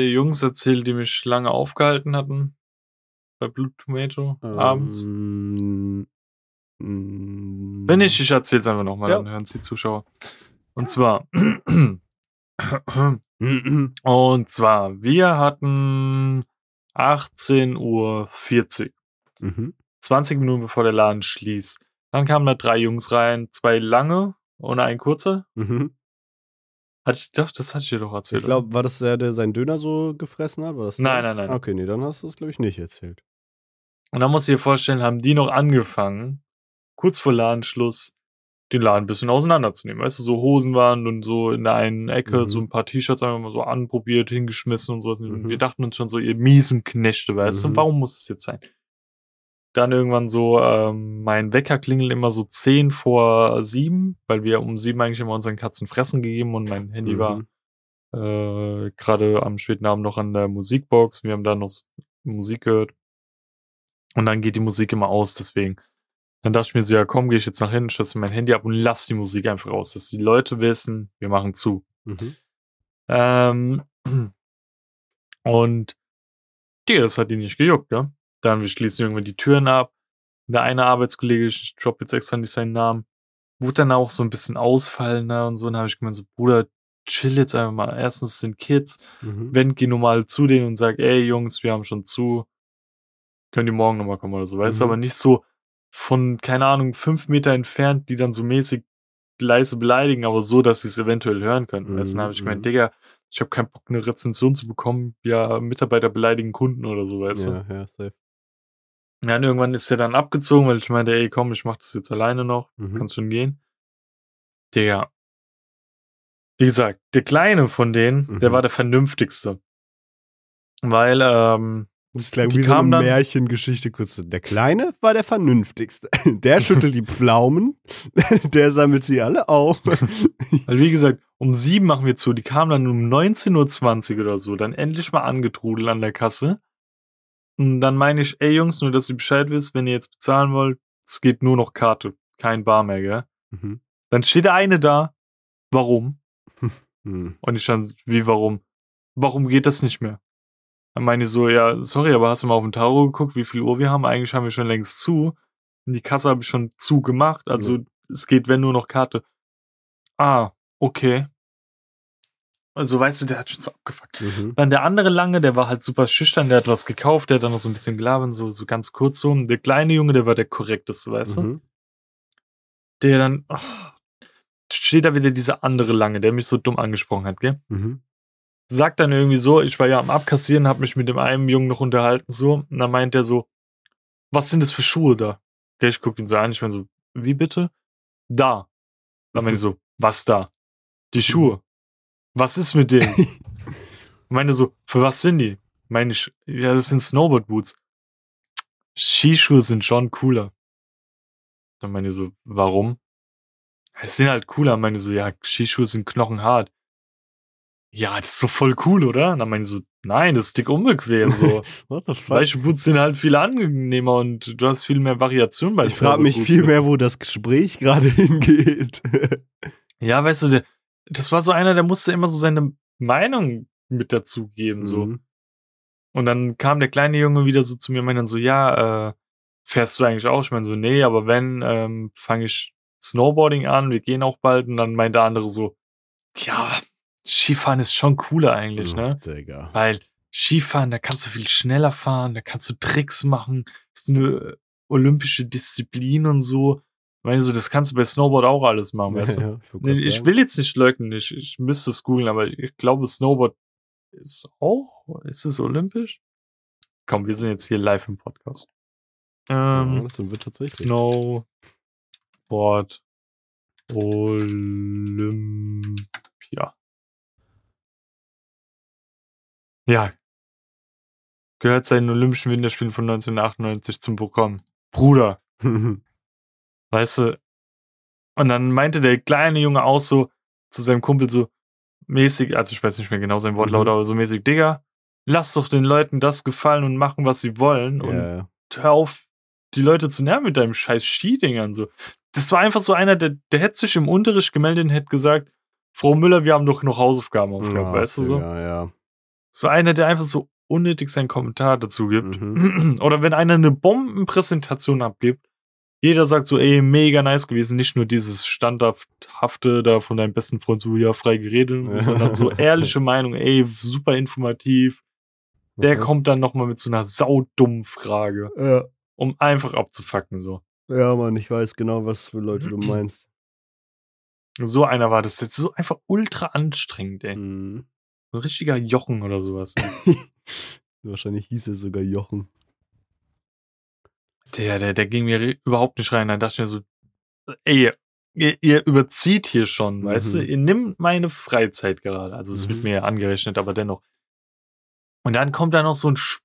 Jungs erzählt, die mich lange aufgehalten hatten? Bei Blue Tomato abends? Ähm, mm, Wenn nicht, ich erzähl's einfach nochmal, Ja. dann hören die Zuschauer. Und zwar, und zwar, wir hatten 18.40 Uhr. Mhm. 20 Minuten bevor der Laden schließt. Dann kamen da drei Jungs rein, zwei lange und ein kurzer. Mhm. Hatte ich, doch, das hatte ich dir doch erzählt. Ich glaube, war das der, der seinen Döner so gefressen hat? War das Nein, der? nein, nein. Okay, nee, dann hast du es, glaube ich, nicht erzählt. Und dann musst du dir vorstellen, haben die noch angefangen, kurz vor Ladenschluss, den Laden ein bisschen auseinanderzunehmen. Weißt du, so Hosen waren und so in der einen Ecke, Mhm. so ein paar T-Shirts einfach mal so anprobiert, hingeschmissen und sowas. Und Mhm. wir dachten uns schon so, ihr miesen Knechte, weißt Mhm. du, warum muss es jetzt sein? Dann irgendwann so, ähm, mein Wecker klingelt immer so 10 vor 7, weil wir um 7 eigentlich immer unseren Katzen fressen gegeben und mein Handy war Mhm. äh, gerade am späten Abend noch an der Musikbox. Wir haben da noch Musik gehört. Und dann geht die Musik immer aus, deswegen. Dann dachte ich mir so, ja komm, gehe ich jetzt nach hinten, stöße mein Handy ab und lass die Musik einfach aus, dass die Leute wissen, wir machen zu. Mhm. Ähm, und dir, das hat die nicht gejuckt, ne? Dann wir schließen irgendwann die Türen ab. Der eine Arbeitskollege, ich droppe jetzt extra nicht seinen Namen, wurde dann auch so ein bisschen ausfallender und so. Und dann habe ich gemeint, so, Bruder, chill jetzt einfach mal. Erstens sind Kids, Mhm. wenn geh normal zu denen und sag, ey Jungs, wir haben schon zu, könnt ihr morgen nochmal kommen oder so, weißt du, Mhm. aber nicht so von, keine Ahnung, fünf Meter entfernt, die dann so mäßig leise beleidigen, aber so, dass sie es eventuell hören könnten. Weißt du, dann habe ich Mhm, gemeint, mhm. Digga, ich habe keinen Bock, eine Rezension zu bekommen, ja, Mitarbeiter beleidigen Kunden oder so, weißt Ja, du? ja, safe. Ja, und irgendwann ist er dann abgezogen, weil ich meinte, ey, komm, ich mach das jetzt alleine noch, Mhm. kannst schon gehen. Der, wie gesagt, der Kleine von denen, der Mhm. war der vernünftigste. Weil, ähm, Das klang Die wie so eine dann- Märchengeschichte kurz. Der Kleine war der Vernünftigste. Der schüttelt die Pflaumen, der sammelt sie alle auf. Weil wie gesagt, um sieben machen wir zu. Die kamen dann um 19.20 Uhr oder so, dann endlich mal angetrudelt an der Kasse. Und dann meine ich, ey Jungs, nur dass ihr Bescheid wisst, wenn ihr jetzt bezahlen wollt, es geht nur noch Karte, kein Bar mehr, gell? Mhm. Dann steht der eine da, warum? Hm. Und ich dann, wie warum? Warum geht das nicht mehr? Dann meine ich so, ja, sorry, aber hast du mal auf den Taro geguckt, wie viel Uhr wir haben? Eigentlich haben wir schon längst zu. Und die Kasse habe ich schon zugemacht. Also Ja. es geht, wenn nur noch Karte. Ah, okay. Also weißt du, der hat schon so abgefuckt. Mhm. Dann der andere Lange, der war halt super schüchtern, der hat was gekauft, der hat dann noch so ein bisschen gelabert, so, so ganz kurz so. Und der kleine Junge, der war der korrekteste, weißt du? Mhm. Der dann, ach, steht da wieder dieser andere Lange, der mich so dumm angesprochen hat, gell? Mhm. sagt dann irgendwie so, ich war ja am Abkassieren, habe mich mit dem einen Jungen noch unterhalten, so, und dann meint er so, was sind das für Schuhe da? Okay, ich guck ihn so an, ich meine so, wie bitte? Da. Dann meine ich so, was da? Die Schuhe. Was ist mit denen? meine so, für was sind die? Meine ich, ja, das sind Snowboard Boots. Skischuhe sind schon cooler. Dann meine ich so, warum? Es sind halt cooler. Meine so, ja, Skischuhe sind knochenhart. Ja, das ist so voll cool, oder? Dann meine ich so, nein, das ist dick unbequem. So. What the fuck? Weiche Boots sind halt viel angenehmer und du hast viel mehr Variation bei Ich frage mich viel mit. mehr, wo das Gespräch gerade hingeht. Ja, weißt du, der, das war so einer, der musste immer so seine Meinung mit dazugeben, so. Mhm. Und dann kam der kleine Junge wieder so zu mir und meinte dann so, ja, äh, fährst du eigentlich auch? Ich meine so, nee, aber wenn, ähm, fange ich Snowboarding an, wir gehen auch bald. Und dann meint der andere so, ja, Skifahren ist schon cooler eigentlich, ne? Oh, Digga. Weil Skifahren, da kannst du viel schneller fahren, da kannst du Tricks machen, ist eine olympische Disziplin und so. Meine so, das kannst du bei Snowboard auch alles machen, weißt du? Ja, ich Nee, ich will jetzt nicht leugnen, ich, ich müsste es googeln, aber ich glaube, Snowboard ist auch, ist es olympisch? Komm, wir sind jetzt hier live im Podcast. Ja, Ähm, das wird tatsächlich. Snowboard Olympia. Ja. Gehört seinen Olympischen Winterspielen von 1998 zum Programm. Bruder, weißt du, und dann meinte der kleine Junge auch so zu seinem Kumpel so mäßig, also ich weiß nicht mehr genau sein Wortlaut, Mhm. aber so mäßig, Digga, lass doch den Leuten das gefallen und machen, was sie wollen und ja, ja. hör auf, die Leute zu nerven mit deinem scheiß Skidingern so. Das war einfach so einer, der, der hätte sich im Unterricht gemeldet und hätte gesagt, Frau Müller, wir haben doch noch Hausaufgaben aufgehabt, Ja, weißt du so? Ja, ja. So einer, der einfach so unnötig seinen Kommentar dazu gibt. Mhm. Oder wenn einer eine Bombenpräsentation abgibt, jeder sagt so, ey, mega nice gewesen, nicht nur dieses standhafte da von deinem besten Freund so, ja, frei geredet und so, sondern so ehrliche Meinung, ey, super informativ. Der Mhm. kommt dann nochmal mit so einer saudummen Frage, Ja. um einfach abzufacken, so. ja, Mann, ich weiß genau, was für Leute du meinst. So einer war das jetzt so einfach ultra anstrengend, ey. Mhm. So ein richtiger Jochen oder sowas. Ne? Wahrscheinlich hieß er sogar Jochen. Der, der, der ging mir überhaupt nicht rein. Dann dachte ich mir so, ey, ihr, ihr überzieht hier schon, Mhm. weißt du? Ihr nimmt meine Freizeit gerade. Also es Mhm. wird mir ja angerechnet, aber dennoch. Und dann kommt da noch so ein Sch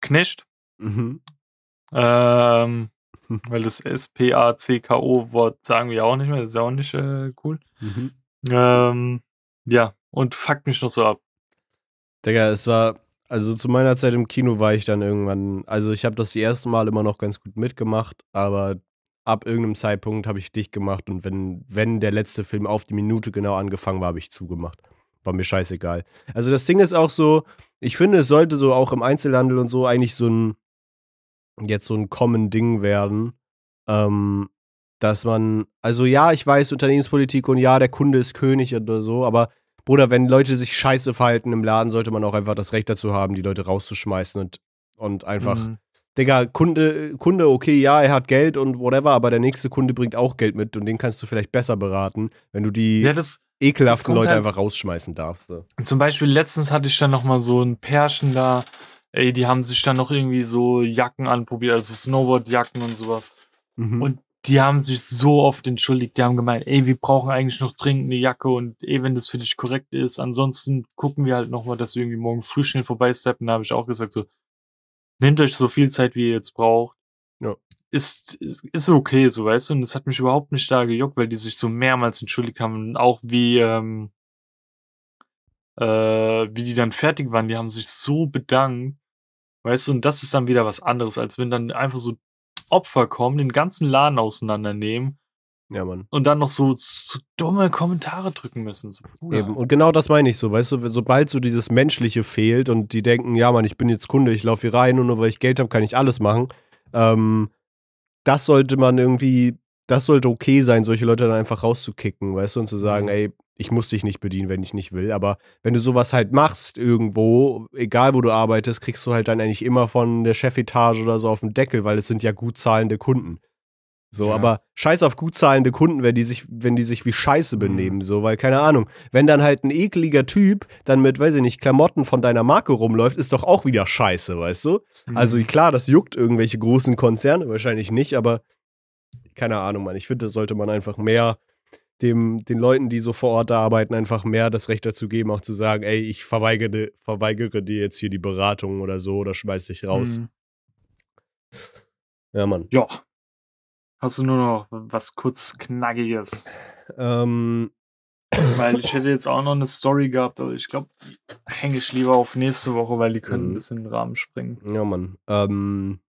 Knecht, Mhm. ähm, weil das S-P-A-C-K-O-Wort sagen wir ja auch nicht mehr, das ist ja auch nicht äh, cool. Mhm. Ähm, ja, und fuckt mich noch so ab. Digga, es war, also zu meiner Zeit im Kino war ich dann irgendwann, also ich habe das die erste Mal immer noch ganz gut mitgemacht, aber ab irgendeinem Zeitpunkt habe ich dicht gemacht und wenn, wenn der letzte Film auf die Minute genau angefangen war, habe ich zugemacht. War mir scheißegal. Also das Ding ist auch so, ich finde, es sollte so auch im Einzelhandel und so eigentlich so ein, jetzt so ein common Ding werden, ähm, dass man, also ja, ich weiß Unternehmenspolitik und ja, der Kunde ist König oder so, aber Bruder, wenn Leute sich scheiße verhalten im Laden, sollte man auch einfach das Recht dazu haben, die Leute rauszuschmeißen und, und einfach Mhm. Digga, Kunde, Kunde, okay, ja, er hat Geld und whatever, aber der nächste Kunde bringt auch Geld mit und den kannst du vielleicht besser beraten, wenn du die Ja, das, ekelhaften kommt Leute halt- einfach rausschmeißen darfst. So. Zum Beispiel letztens hatte ich dann noch mal so ein Pärchen da, ey, die haben sich dann noch irgendwie so Jacken anprobiert, also Snowboardjacken und sowas. Mhm. Und die haben sich so oft entschuldigt, die haben gemeint, ey, wir brauchen eigentlich noch dringend eine Jacke und ey, wenn das für dich korrekt ist, ansonsten gucken wir halt noch mal, dass wir irgendwie morgen früh schnell vorbeisteppen. Da habe ich auch gesagt so, nehmt euch so viel Zeit, wie ihr jetzt braucht. Ja. Ist, ist, ist okay, so weißt du, und das hat mich überhaupt nicht da gejuckt, weil die sich so mehrmals entschuldigt haben und auch wie, ähm, äh, wie die dann fertig waren, die haben sich so bedankt, weißt du, und das ist dann wieder was anderes, als wenn dann einfach so Opfer kommen, den ganzen Laden auseinandernehmen ja, Mann. und dann noch so, so dumme Kommentare drücken müssen. So. Eben. Und genau das meine ich so, weißt du, sobald so dieses Menschliche fehlt und die denken, ja, Mann, ich bin jetzt Kunde, ich laufe hier rein und nur weil ich Geld habe, kann ich alles machen. Ähm, das sollte man irgendwie, das sollte okay sein, solche Leute dann einfach rauszukicken, weißt du, und zu sagen, Mhm. ey, ich muss dich nicht bedienen, wenn ich nicht will. Aber wenn du sowas halt machst irgendwo, egal wo du arbeitest, kriegst du halt dann eigentlich immer von der Chefetage oder so auf den Deckel, weil es sind ja gut zahlende Kunden. So, Ja. aber scheiß auf gut zahlende Kunden, wenn die sich, wenn die sich wie Scheiße Mhm. benehmen, so, weil keine Ahnung, wenn dann halt ein ekliger Typ dann mit, weiß ich nicht, Klamotten von deiner Marke rumläuft, ist doch auch wieder Scheiße, weißt du? Mhm. Also klar, das juckt irgendwelche großen Konzerne, wahrscheinlich nicht, aber keine Ahnung, Mann. Ich finde, das sollte man einfach mehr dem, den Leuten, die so vor Ort da arbeiten, einfach mehr das Recht dazu geben, auch zu sagen, ey, ich verweigere, verweigere dir jetzt hier die Beratung oder so oder schmeiß dich raus. Mhm. Ja, Mann. Ja. Hast du nur noch was kurz Knackiges? Ähm, Weil ich hätte jetzt auch noch eine Story gehabt, aber ich glaube, die hänge ich lieber auf nächste Woche, weil die können Mhm. ein bisschen in den Rahmen springen. ja, Mann. Ähm,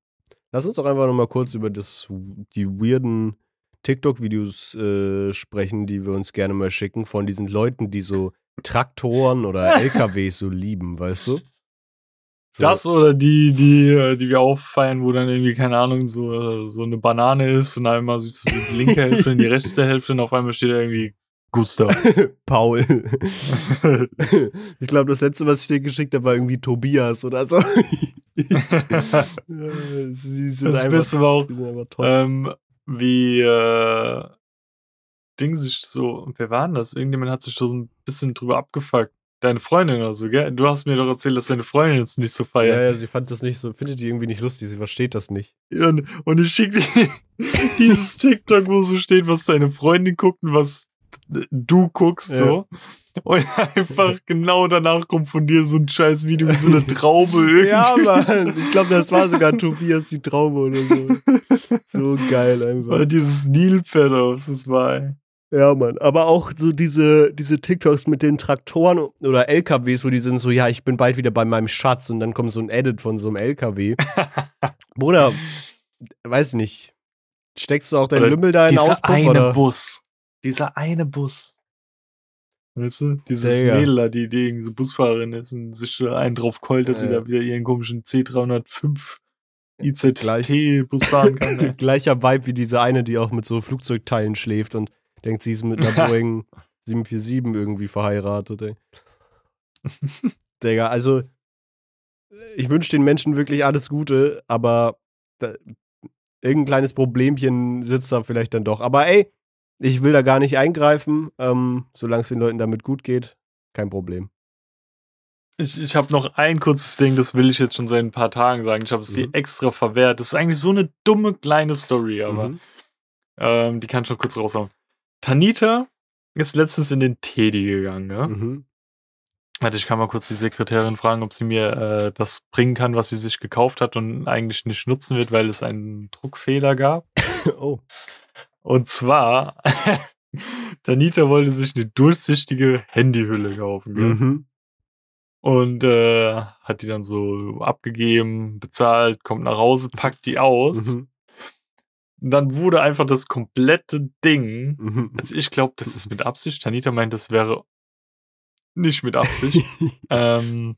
lass uns doch einfach noch mal kurz über das, die weirden TikTok-Videos äh, sprechen, die wir uns gerne mal schicken, von diesen Leuten, die so Traktoren oder LKWs so lieben, weißt du? So, Das oder die, die, äh, die wir auffeiern, wo dann irgendwie, keine Ahnung, so, äh, so eine Banane ist und einmal siehst du die linke Hälfte und die rechte Hälfte und auf einmal steht da irgendwie Gustav. Paul. ich glaube, das letzte, was ich dir geschickt habe, war irgendwie Tobias oder so. Das Beste war auch, ähm, wie, äh, Ding sich so, wer war denn das? Irgendjemand hat sich so ein bisschen drüber abgefuckt. Deine Freundin oder so, gell? Du hast mir doch erzählt, dass deine Freundin jetzt nicht so ja, feiert. ja, sie fand das nicht so, findet die irgendwie nicht lustig, sie versteht das nicht. Und, und ich schicke dir dieses TikTok, wo so steht, was deine Freundin guckt und was du guckst, Ja. so. Und einfach genau danach kommt von dir so ein scheiß Video wie so eine Traube irgendwie. Ja, Mann. Ich glaube, das war sogar Tobias die Traube oder so. So geil einfach. Weil dieses Nilpferd, was das war, ey. Ja, Mann. Aber auch so diese, diese TikToks mit den Traktoren oder LKWs, wo die sind so, ja, ich bin bald wieder bei meinem Schatz und dann kommt so ein Edit von so einem LKW. Bruder, weiß nicht. Steckst du auch dein Oder Lümmel da in den Dieser Auspuff eine oder? Bus. Dieser eine Bus. Weißt du? Dieses Digga. Mädel da, die, die irgendwie so Busfahrerin ist und sich einen drauf keult, dass sie Ja. da wieder ihren komischen C305 IZT Gleich. Bus fahren kann. ey. Gleicher Vibe wie diese eine, die auch mit so Flugzeugteilen schläft und denkt, sie ist mit einer Boeing 747 irgendwie verheiratet, ey. Digga, also ich wünsche den Menschen wirklich alles Gute, aber da, irgendein kleines Problemchen sitzt da vielleicht dann doch. Aber ey, ich will da gar nicht eingreifen, ähm, solange es den Leuten damit gut geht, kein Problem. Ich, ich habe noch ein kurzes Ding, das will ich jetzt schon seit ein paar Tagen sagen. Ich habe es dir Mhm. extra verwehrt. Das ist eigentlich so eine dumme kleine Story, aber Mhm. ähm, die kann ich noch kurz raushauen. Tanita ist letztens in den Teddy gegangen, ne? Mhm. Warte, ich kann mal kurz die Sekretärin fragen, ob sie mir äh, das bringen kann, was sie sich gekauft hat und eigentlich nicht nutzen wird, weil es einen Druckfehler gab. Oh. Und zwar, Tanita wollte sich eine durchsichtige Handyhülle kaufen. Gell? Mhm. Und äh, hat die dann so abgegeben, bezahlt, kommt nach Hause, packt die aus. Mhm. Und dann wurde einfach das komplette Ding, Mhm. also ich glaube, das ist mit Absicht. Tanita meint, das wäre nicht mit Absicht. ähm,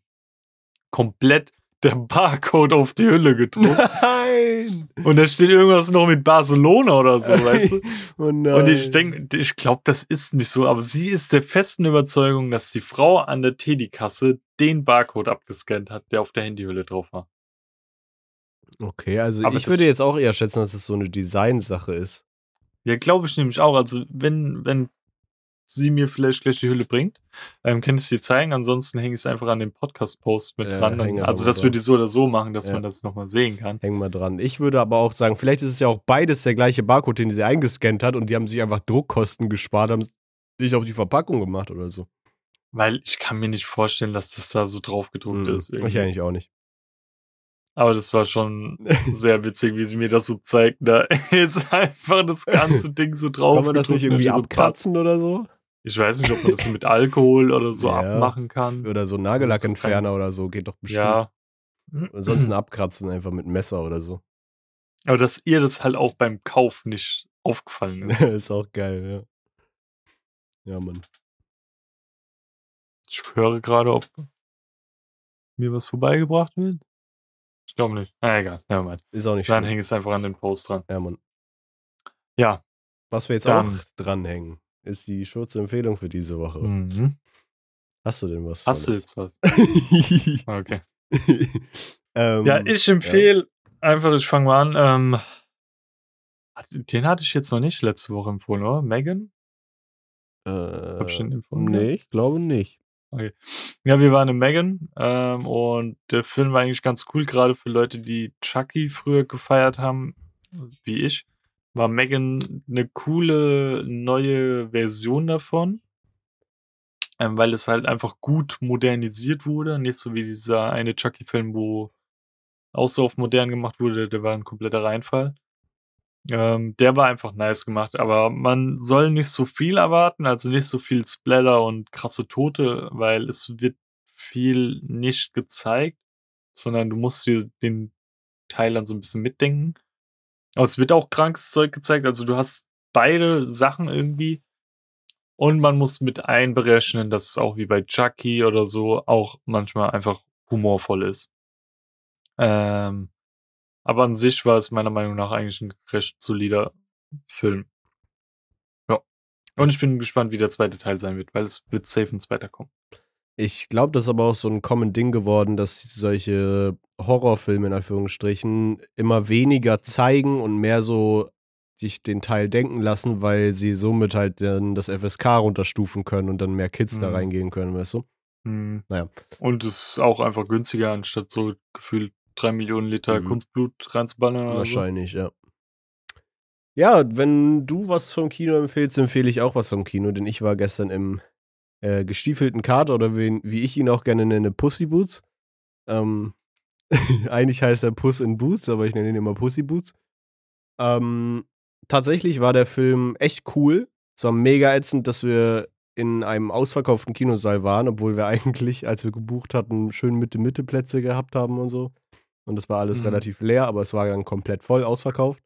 komplett der Barcode auf die Hülle gedruckt. Nein! Und da steht irgendwas noch mit Barcelona oder so, weißt du? Oh. Und ich denke, ich glaube, das ist nicht so, aber sie ist der festen Überzeugung, dass die Frau an der Teddy-Kasse den Barcode abgescannt hat, der auf der Handyhülle drauf war. Okay, also Aber ich würde jetzt auch eher schätzen, dass es so eine Designsache ist. Ja, glaube ich nämlich auch. Also, wenn, wenn sie mir vielleicht gleich die Hülle bringt, ähm, kann ich es dir zeigen. Ansonsten hänge ich es einfach an den Podcast-Post mit Ja, dran. also, mal das dran. würde ich so oder so machen, dass Ja. man das nochmal sehen kann. Hängen wir dran. Ich würde aber auch sagen, vielleicht ist es ja auch beides der gleiche Barcode, den sie eingescannt hat und die haben sich einfach Druckkosten gespart, haben es nicht auf die Verpackung gemacht oder so. Weil ich kann mir nicht vorstellen, dass das da so drauf gedruckt Mhm. ist. Ich irgendwie. eigentlich auch nicht. Aber das war schon sehr witzig, wie sie mir das so zeigt. Da ist einfach das ganze Ding so drauf. Kann man das nicht irgendwie so abkratzen oder so? Ich weiß nicht, ob man das so mit Alkohol oder so Ja. abmachen kann. Oder so Nagellackentferner oder so, geht doch bestimmt. Ja. Ansonsten abkratzen einfach mit Messer oder so. Aber dass ihr das halt auch beim Kauf nicht aufgefallen ist. ist auch geil, ja. Ja, Mann. Ich höre gerade, ob mir was vorbeigebracht wird. Ich glaube nicht. Na egal, nevermind. Ist auch nicht Dann schlimm. ich es einfach an den Post dran. Ja, Mann. Ja. Was wir jetzt Dann- auch dranhängen, ist die Schurzempfehlung für diese Woche. Mhm. Hast du denn was? Hast du Tolles? jetzt was? Okay. ähm, Ja, ich empfehle einfach, ich fange mal an. Ähm, den hatte ich jetzt noch nicht letzte Woche empfohlen, oder? Megan? Äh, Hab ich den empfohlen? nee, ich glaube nicht. Ja, wir waren in Megan ähm, und der Film war eigentlich ganz cool, gerade für Leute, die Chucky früher gefeiert haben, wie ich. War Megan eine coole neue Version davon, ähm, weil es halt einfach gut modernisiert wurde, nicht so wie dieser eine Chucky-Film, wo auch so auf modern gemacht wurde, der war ein kompletter Reinfall. Ähm, der war einfach nice gemacht, aber man soll nicht so viel erwarten, also nicht so viel Splatter und krasse Tote, weil es wird viel nicht gezeigt, sondern du musst dir den Teil dann so ein bisschen mitdenken. Aber es wird auch krankes Zeug gezeigt, also du hast beide Sachen irgendwie und man muss mit einberechnen, dass es auch wie bei Chucky oder so auch manchmal einfach humorvoll ist. Ähm, aber an sich war es meiner Meinung nach eigentlich ein recht solider Film. Ja. Und ich bin gespannt, wie der zweite Teil sein wird, weil es wird safe ein zweiter kommen. Ich glaube, das ist aber auch so ein common Ding geworden, dass solche Horrorfilme in Anführungsstrichen immer weniger zeigen und mehr so sich den Teil denken lassen, weil sie somit halt dann das FSK runterstufen können und dann mehr Kids da Mhm. reingehen können, weißt du? Hm. Naja. Und es ist auch einfach günstiger, anstatt so gefühlt drei Millionen Liter Mhm. Kunstblut reinzuballern. Wahrscheinlich, ja. Ja, wenn du was vom Kino empfehlst, empfehle ich auch was vom Kino, denn ich war gestern im äh, gestiefelten Kater oder wie, wie ich ihn auch gerne nenne, Pussy Boots. Ähm, eigentlich heißt er Puss in Boots, aber ich nenne ihn immer Pussy Boots. Ähm, tatsächlich war der Film echt cool. Es war mega ätzend, dass wir in einem ausverkauften Kinosaal waren, obwohl wir eigentlich, als wir gebucht hatten, schön Mitte-Mitte-Plätze gehabt haben und so. Und es war alles Mhm. relativ leer, aber es war dann komplett voll ausverkauft.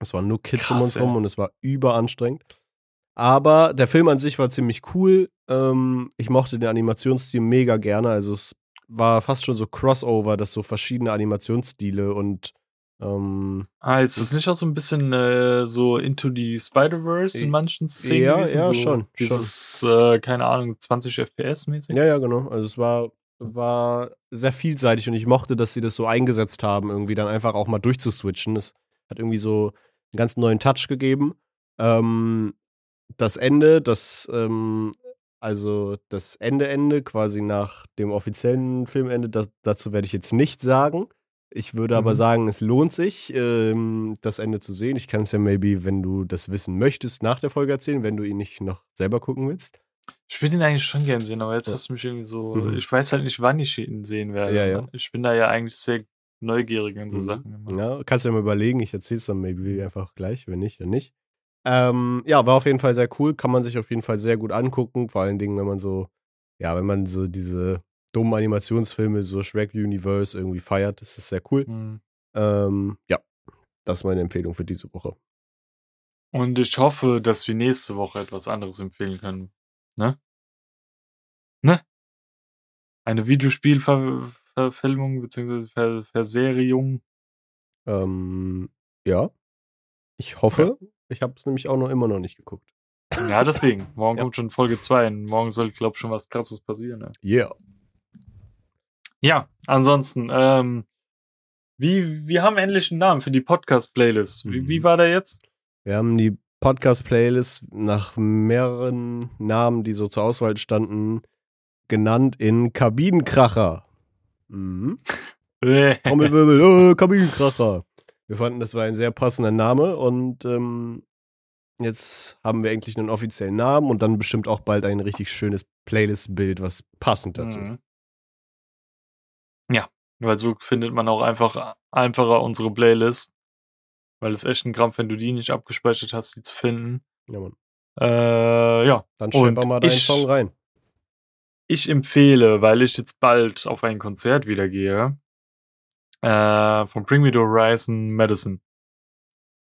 Es waren nur Kids um Krass, uns rum ey. und es war überanstrengend. Aber der Film an sich war ziemlich cool. Ähm, ich mochte den Animationsstil mega gerne. Also es war fast schon so Crossover, dass so verschiedene Animationsstile und ähm, Ah, ist das Das- nicht auch so ein bisschen äh, so into the Spider-Verse in manchen Szenen? Ja, gewesen? ja, so schon, Dieses, Äh, keine Ahnung, 20 FPS mäßig? ja, ja, genau. Also es war, war sehr vielseitig und ich mochte, dass sie das so eingesetzt haben, irgendwie dann einfach auch mal durchzuswitchen. Das hat irgendwie so einen ganz neuen Touch gegeben. Ähm, das Ende, das, ähm, also das Ende-Ende, quasi nach dem offiziellen Filmende, das, dazu werde ich jetzt nicht sagen. Ich würde aber Mhm. sagen, es lohnt sich, ähm, das Ende zu sehen. Ich kann es ja maybe, wenn du das wissen möchtest, nach der Folge erzählen, wenn du ihn nicht noch selber gucken willst. Ich würde ihn eigentlich schon gern sehen, aber jetzt Ja. hast du mich irgendwie so. Mhm. Ich weiß halt nicht, wann ich ihn sehen werde. Ja, ja. Ich bin da ja eigentlich sehr neugierig in so Mhm. Sachen. Immer. Ja, kannst du ja mal überlegen. Ich erzähl's dann maybe einfach gleich. Wenn nicht, dann nicht. Ähm, ja, war auf jeden Fall sehr cool. Kann man sich auf jeden Fall sehr gut angucken. Vor allen Dingen, wenn man so, ja, wenn man so diese dummen Animationsfilme, so Shrek Universe irgendwie feiert, ist das sehr cool. Mhm. Ähm, ja, das ist meine Empfehlung für diese Woche. Und ich hoffe, dass wir nächste Woche etwas anderes empfehlen können. Ne? Ne? Eine Videospielverfilmung bzw. Ver Verserierung. Ähm, ja, ich hoffe. Ich habe es nämlich auch noch immer noch nicht geguckt. Ja, deswegen. Morgen Ja. kommt schon Folge 2. Morgen soll, glaube ich, schon was krasses passieren. Ne? Yeah. Ja, ansonsten, ähm, Wie, wir haben endlich einen Namen für die Podcast-Playlist. Wie, wie Mhm. war der jetzt? Wir haben die Podcast-Playlist nach mehreren Namen, die so zur Auswahl standen, genannt in Kabinenkracher. Mhm. Trommelwirbel, äh, Kabinenkracher. Wir fanden, das war ein sehr passender Name und ähm, jetzt haben wir endlich einen offiziellen Namen und dann bestimmt auch bald ein richtig schönes Playlist-Bild, was passend dazu ist. Mhm. Ja, weil so findet man auch einfach einfacher unsere Playlist. Weil es echt ein Krampf, wenn du die nicht abgespeichert hast, die zu finden. Ja, Mann. Äh, ja, Dann schepper mal deinen ich- Song rein. ich empfehle, weil ich jetzt bald auf ein Konzert wieder gehe, äh, von Bring Me the Horizon Medicine.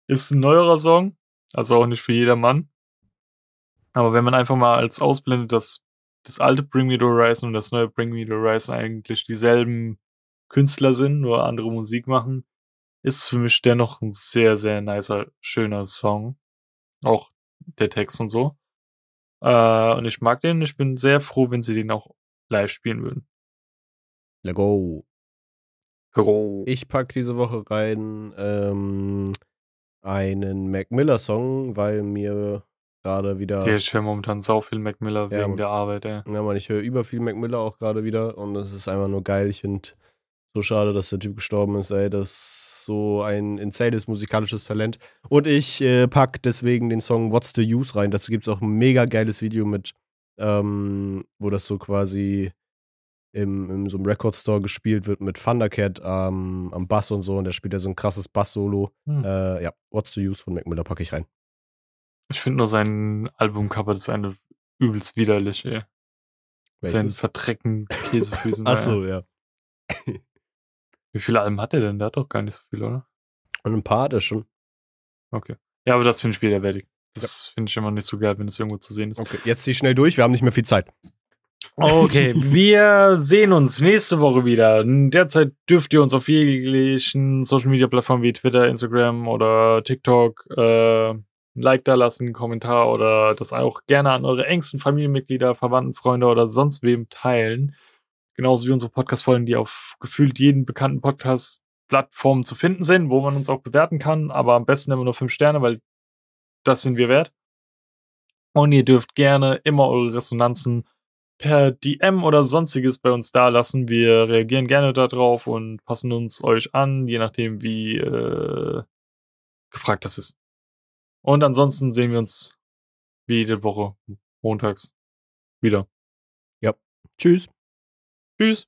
Ist ein neuerer Song, also auch nicht für jedermann. Aber wenn man einfach mal als ausblendet, dass das alte Bring Me the Horizon und das neue Bring Me the Horizon eigentlich dieselben Künstler sind, nur andere Musik machen, ist es für mich dennoch ein sehr, sehr nicer, schöner Song. Auch der Text und so. Äh, und ich mag den. Ich bin sehr froh, wenn sie den auch live spielen würden. Let's go. Hero. Ich pack diese Woche rein ähm, einen Mac Miller Song, weil mir gerade wieder Ja, ich höre momentan sau viel Mac Miller Ja, wegen der Arbeit, ey. Ja, man, ich höre über viel Mac Miller auch gerade wieder und es ist einfach nur geil. Ich finde so schade, dass der Typ gestorben ist, ey. Das ist so ein insanes musikalisches Talent. Und ich äh, pack deswegen den Song What's the Use rein. Dazu gibt es auch ein mega geiles Video mit, ähm, wo das so quasi im, in so einem Record Store gespielt wird mit Thundercat ähm, am Bass und so. Und der spielt ja so ein krasses Bass-Solo. Hm. Äh, ja, What's the Use von Mac Miller packe ich rein. Ich finde nur sein Albumcover, das ist eine übelst widerlich, ey. Mit seinen Welches? verdreckten Käsefüßen. Ach da, ey. so, ja. Wie viele Alben hat er denn? Der hat doch gar nicht so viele, oder? Und ein paar hat er schon. Okay. Ja, aber das finde ich widerwärtig. Das finde ich immer nicht so geil, wenn es irgendwo zu sehen ist. Okay, jetzt zieh schnell durch, wir haben nicht mehr viel Zeit. Okay, wir sehen uns nächste Woche wieder. Derzeit dürft ihr uns auf jeglichen Social Media Plattformen wie Twitter, Instagram oder TikTok äh, ein Like da lassen, einen Kommentar oder das auch gerne an eure engsten Familienmitglieder, Verwandten, Freunde oder sonst wem teilen. Genauso wie unsere Podcast-Folgen, die auf gefühlt jeden bekannten Podcast-Plattformen zu finden sind, wo man uns auch bewerten kann, aber am besten immer nur fünf Sterne, weil das sind wir wert. Und ihr dürft gerne immer eure Resonanzen per DM oder sonstiges bei uns dalassen. Wir reagieren gerne darauf und passen uns euch an, je nachdem, wie äh, gefragt das ist. Und ansonsten sehen wir uns wie jede Woche montags wieder. Tschüss. Tschüss.